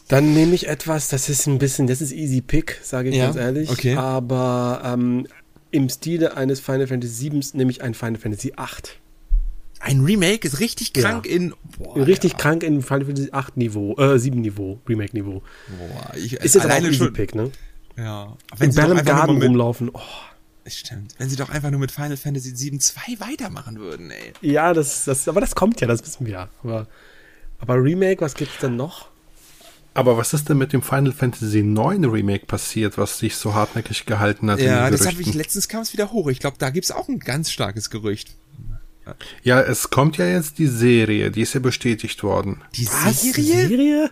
Dann nehme ich etwas, das ist ein bisschen, das ist easy pick, sage ich ja, ganz ehrlich. Okay. Aber ähm, im Stile eines Final Fantasy VII, nämlich ein Final Fantasy VIII. Ein Remake ist richtig krank ja. in boah, richtig ja. krank in Final Fantasy 8 Niveau, äh 7 Niveau, Remake Niveau. Boah, ich, ist jetzt auch schon Pick, ne? Ja. Wenn in Battle Garden mit, rumlaufen. Oh. Stimmt. Wenn sie doch einfach nur mit Final Fantasy 7 2 weitermachen würden, ey. Ja, das, das, aber das kommt ja, das wissen wir ja. Aber, aber Remake, was gibt's denn noch? Aber was ist denn mit dem Final Fantasy IX Remake passiert, was sich so hartnäckig gehalten hat? Ja, das habe ich letztens kam es wieder hoch. Ich glaube, da gibt's auch ein ganz starkes Gerücht. Ja, es kommt ja jetzt die Serie, die ist ja bestätigt worden. Die Serie? Die Serie?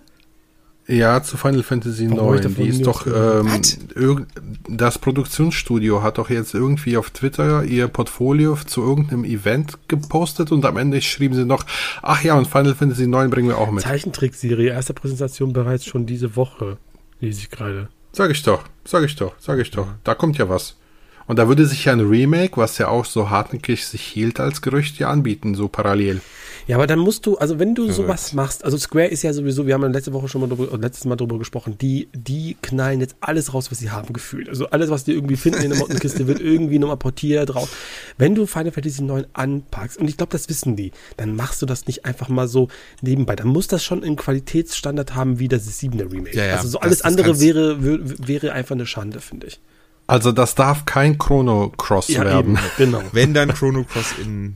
Ja, zu Final Fantasy IX. Die ist doch, ähm, das Produktionsstudio hat doch jetzt irgendwie auf Twitter ihr Portfolio zu irgendeinem Event gepostet und am Ende schrieben sie noch, ach ja, und Final Fantasy IX bringen wir auch mit. Zeichentrickserie, erste Präsentation bereits schon diese Woche, lese ich gerade. Sag ich doch, sag ich doch, sag ich doch. Da kommt ja was. Und da würde sich ja ein Remake, was ja auch so hartnäckig sich hielt als Gerücht, ja anbieten, so parallel. Ja, aber dann musst du, also wenn du Verrückt. sowas machst, also Square ist ja sowieso, wir haben ja letzte Woche schon mal drüber, oder letztes Mal drüber gesprochen, die, die knallen jetzt alles raus, was sie haben gefühlt. Also alles, was die irgendwie finden in der Mottenkiste, wird irgendwie nochmal portiert drauf. Wenn du Final Fantasy 9 anpackst, und ich glaube, das wissen die, dann machst du das nicht einfach mal so nebenbei. Dann muss das schon einen Qualitätsstandard haben wie das 7er Remake. Ja, ja, also so das- alles das andere kannst- wäre, wär- wäre einfach eine Schande, finde ich. Also das darf kein Chrono Cross werden. genau. Wenn dann Chrono Cross in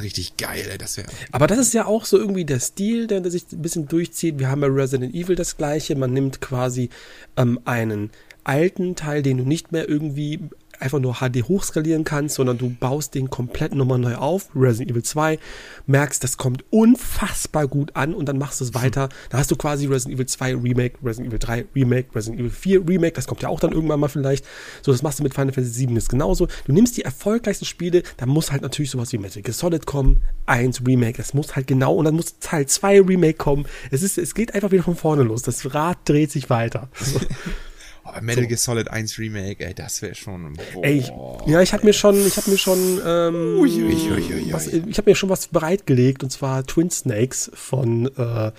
richtig geil, ey, das wäre. Aber das ist ja auch so irgendwie der Stil, der, der sich ein bisschen durchzieht. Wir haben bei Resident Evil das gleiche. Man nimmt quasi ähm, einen alten Teil, den du nicht mehr irgendwie einfach nur HD hochskalieren kannst, sondern du baust den komplett nochmal neu auf. Resident Evil 2, merkst, das kommt unfassbar gut an und dann machst du es weiter. Da hast du quasi Resident Evil 2 Remake, Resident Evil 3 Remake, Resident Evil 4 Remake, das kommt ja auch dann irgendwann mal vielleicht. So, das machst du mit Final Fantasy 7 ist genauso. Du nimmst die erfolgreichsten Spiele, da muss halt natürlich sowas wie Metal Gear Solid kommen, 1 Remake, das muss halt genau und dann muss Teil 2 Remake kommen. Es ist, es geht einfach wieder von vorne los. Das Rad dreht sich weiter. So. Aber Metal Gear Solid 1 Remake, ey, das wäre schon. Boah. Ey, ich, ja, ich habe mir schon, ich habe mir schon, ähm, Ui, ui, ui, ui, was, ich habe mir schon was bereitgelegt und zwar Twin Snakes von, äh,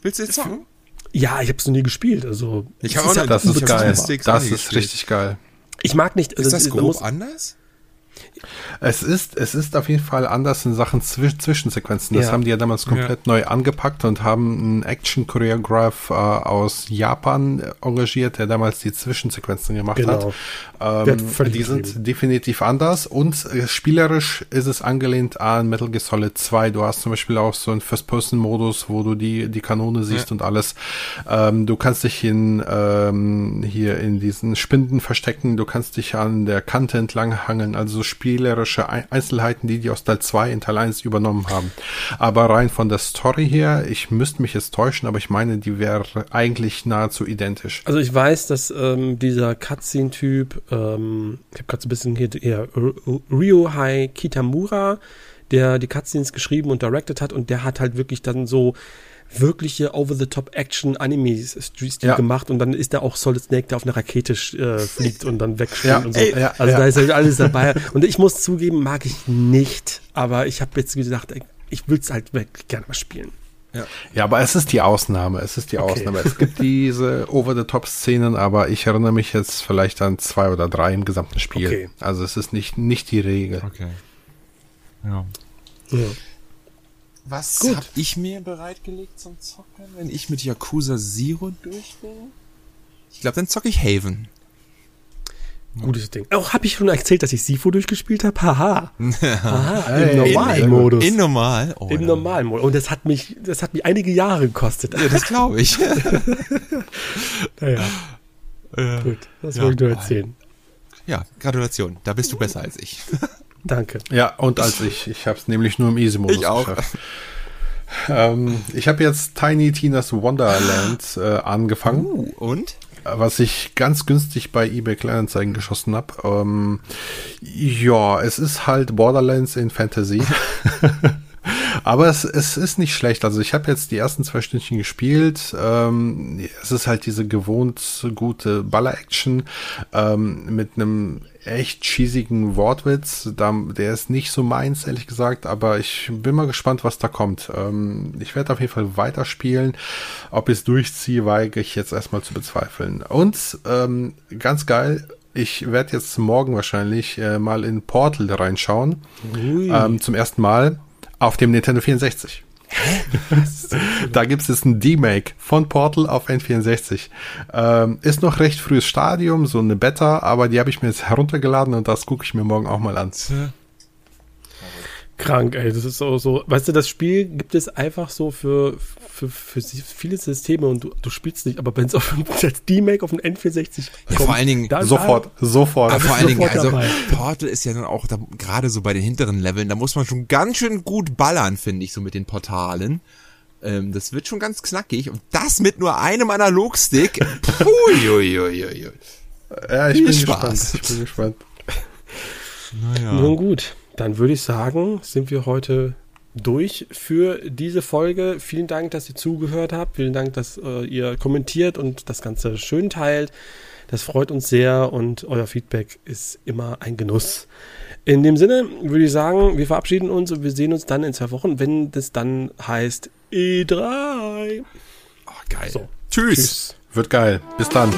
Willst du jetzt zocken? ja, ich habe es noch nie gespielt, also Ich es hab auch ist noch- ja Das ist geil. Das ist gespielt. richtig geil. Ich mag nicht. Ist das da grob muss- anders? Es ist, es ist auf jeden Fall anders in Sachen Zwisch Zwischensequenzen. Das Ja. haben die ja damals komplett neu angepackt und haben einen Action-Choreograph äh, aus Japan engagiert, der damals die Zwischensequenzen gemacht Genau. hat. Ähm, die sind übertrieben. definitiv anders und äh, spielerisch ist es angelehnt an Metal Gear Solid 2. Du hast zum Beispiel auch so einen First-Person-Modus, wo du die, die Kanone siehst Ja. und alles. Ähm, du kannst dich in, ähm, hier in diesen Spinden verstecken, du kannst dich an der Kante entlang hangeln, also so spielerische Ei- Einzelheiten, die die aus Teil 2 in Teil 1 übernommen haben. Aber rein von der Story her, ich müsste mich jetzt täuschen, aber ich meine, die wäre eigentlich nahezu identisch. Also ich weiß, dass ähm, dieser Cutscene-Typ, ähm, ich habe gerade so ein bisschen hier, hier Ryohei Kitamura, der die Cutscenes geschrieben und directed hat und der hat halt wirklich dann so wirkliche Over-the-Top-Action-Anime-Stil Ja. gemacht und dann ist da auch Solid Snake, der auf einer Rakete äh, fliegt und dann wegspringt Ja, und so. ey, ja, also ja. da ist halt alles dabei. Und ich muss zugeben, mag ich nicht, aber ich habe jetzt gesagt, ey, ich will es halt wirklich gerne mal spielen. Ja, aber es ist die Ausnahme. Es ist die Okay. Ausnahme. Es gibt diese Over-the-Top-Szenen, aber ich erinnere mich jetzt vielleicht an zwei oder drei im gesamten Spiel. Okay. Also es ist nicht, nicht die Regel. Okay. Ja. Ja. Was Gut. hab ich mir bereitgelegt zum Zocken, wenn ich mit Yakuza Zero durch bin? Ich glaube, dann zocke ich Haven. Gutes Ding. Auch habe ich schon erzählt, dass ich Sifo durchgespielt habe? Haha. Haha. Im normalen in- Modus. In normal? Oh, Im normalen Modus. Und das hat mich, das hat mich einige Jahre gekostet. Ja, das glaube ich. Naja, ja. gut. Das Ja. wollte ich nur erzählen. ja, Gratulation. Da bist du besser als ich. Danke. Ja, und als ich, ich habe es nämlich nur im Easy-Modus Ich auch. geschafft. Ähm, ich habe jetzt Tiny Tina's Wonderland äh, angefangen. Uh, und? was ich ganz günstig bei eBay Kleinanzeigen geschossen habe. Ähm, ja, es ist halt Borderlands in Fantasy. Aber es, es ist nicht schlecht. Also ich habe jetzt die ersten zwei Stündchen gespielt. Ähm, es ist halt diese gewohnt gute Baller-Action ähm, mit einem echt cheesigen Wortwitz. Da, der ist nicht so meins, ehrlich gesagt, aber ich bin mal gespannt, was da kommt. Ähm, ich werde auf jeden Fall weiterspielen. Ob ich es durchziehe, weige ich jetzt erstmal zu bezweifeln. Und ähm, ganz geil, ich werde jetzt morgen wahrscheinlich äh, mal in Portal reinschauen. Ähm, zum ersten Mal auf dem Nintendo 64. da gibt es jetzt ein D-Make von Portal auf N64. Ähm, ist noch recht frühes Stadium, so eine Beta, aber die habe ich mir jetzt heruntergeladen und das gucke ich mir morgen auch mal an. Krank, ey. Das ist so, so, weißt du, das Spiel gibt es einfach so für, für, für viele Systeme und du, du spielst nicht, aber wenn es auf das D-Make auf den N64 Ja, vor allen Dingen da- Sofort, sofort. Aber vor allen Dingen, sofort also dabei. Portal ist ja dann auch da, gerade so bei den hinteren Leveln, da muss man schon ganz schön gut ballern, finde ich, so mit den Portalen. Ähm, das wird schon ganz knackig und das mit nur einem Analogstick. Puiuiuiui. Ja, ich Viel bin Spaß. gespannt. Ich bin gespannt. Naja. Nun gut, dann würde ich sagen, sind wir heute durch für diese Folge. Vielen Dank, dass ihr zugehört habt. Vielen Dank, dass äh, ihr kommentiert und das Ganze schön teilt. Das freut uns sehr und euer Feedback ist immer ein Genuss. In dem Sinne würde ich sagen, wir verabschieden uns und wir sehen uns dann in zwei Wochen, wenn das dann heißt E3. Oh, geil. So. Tschüss. Tschüss. Wird geil. Bis dann.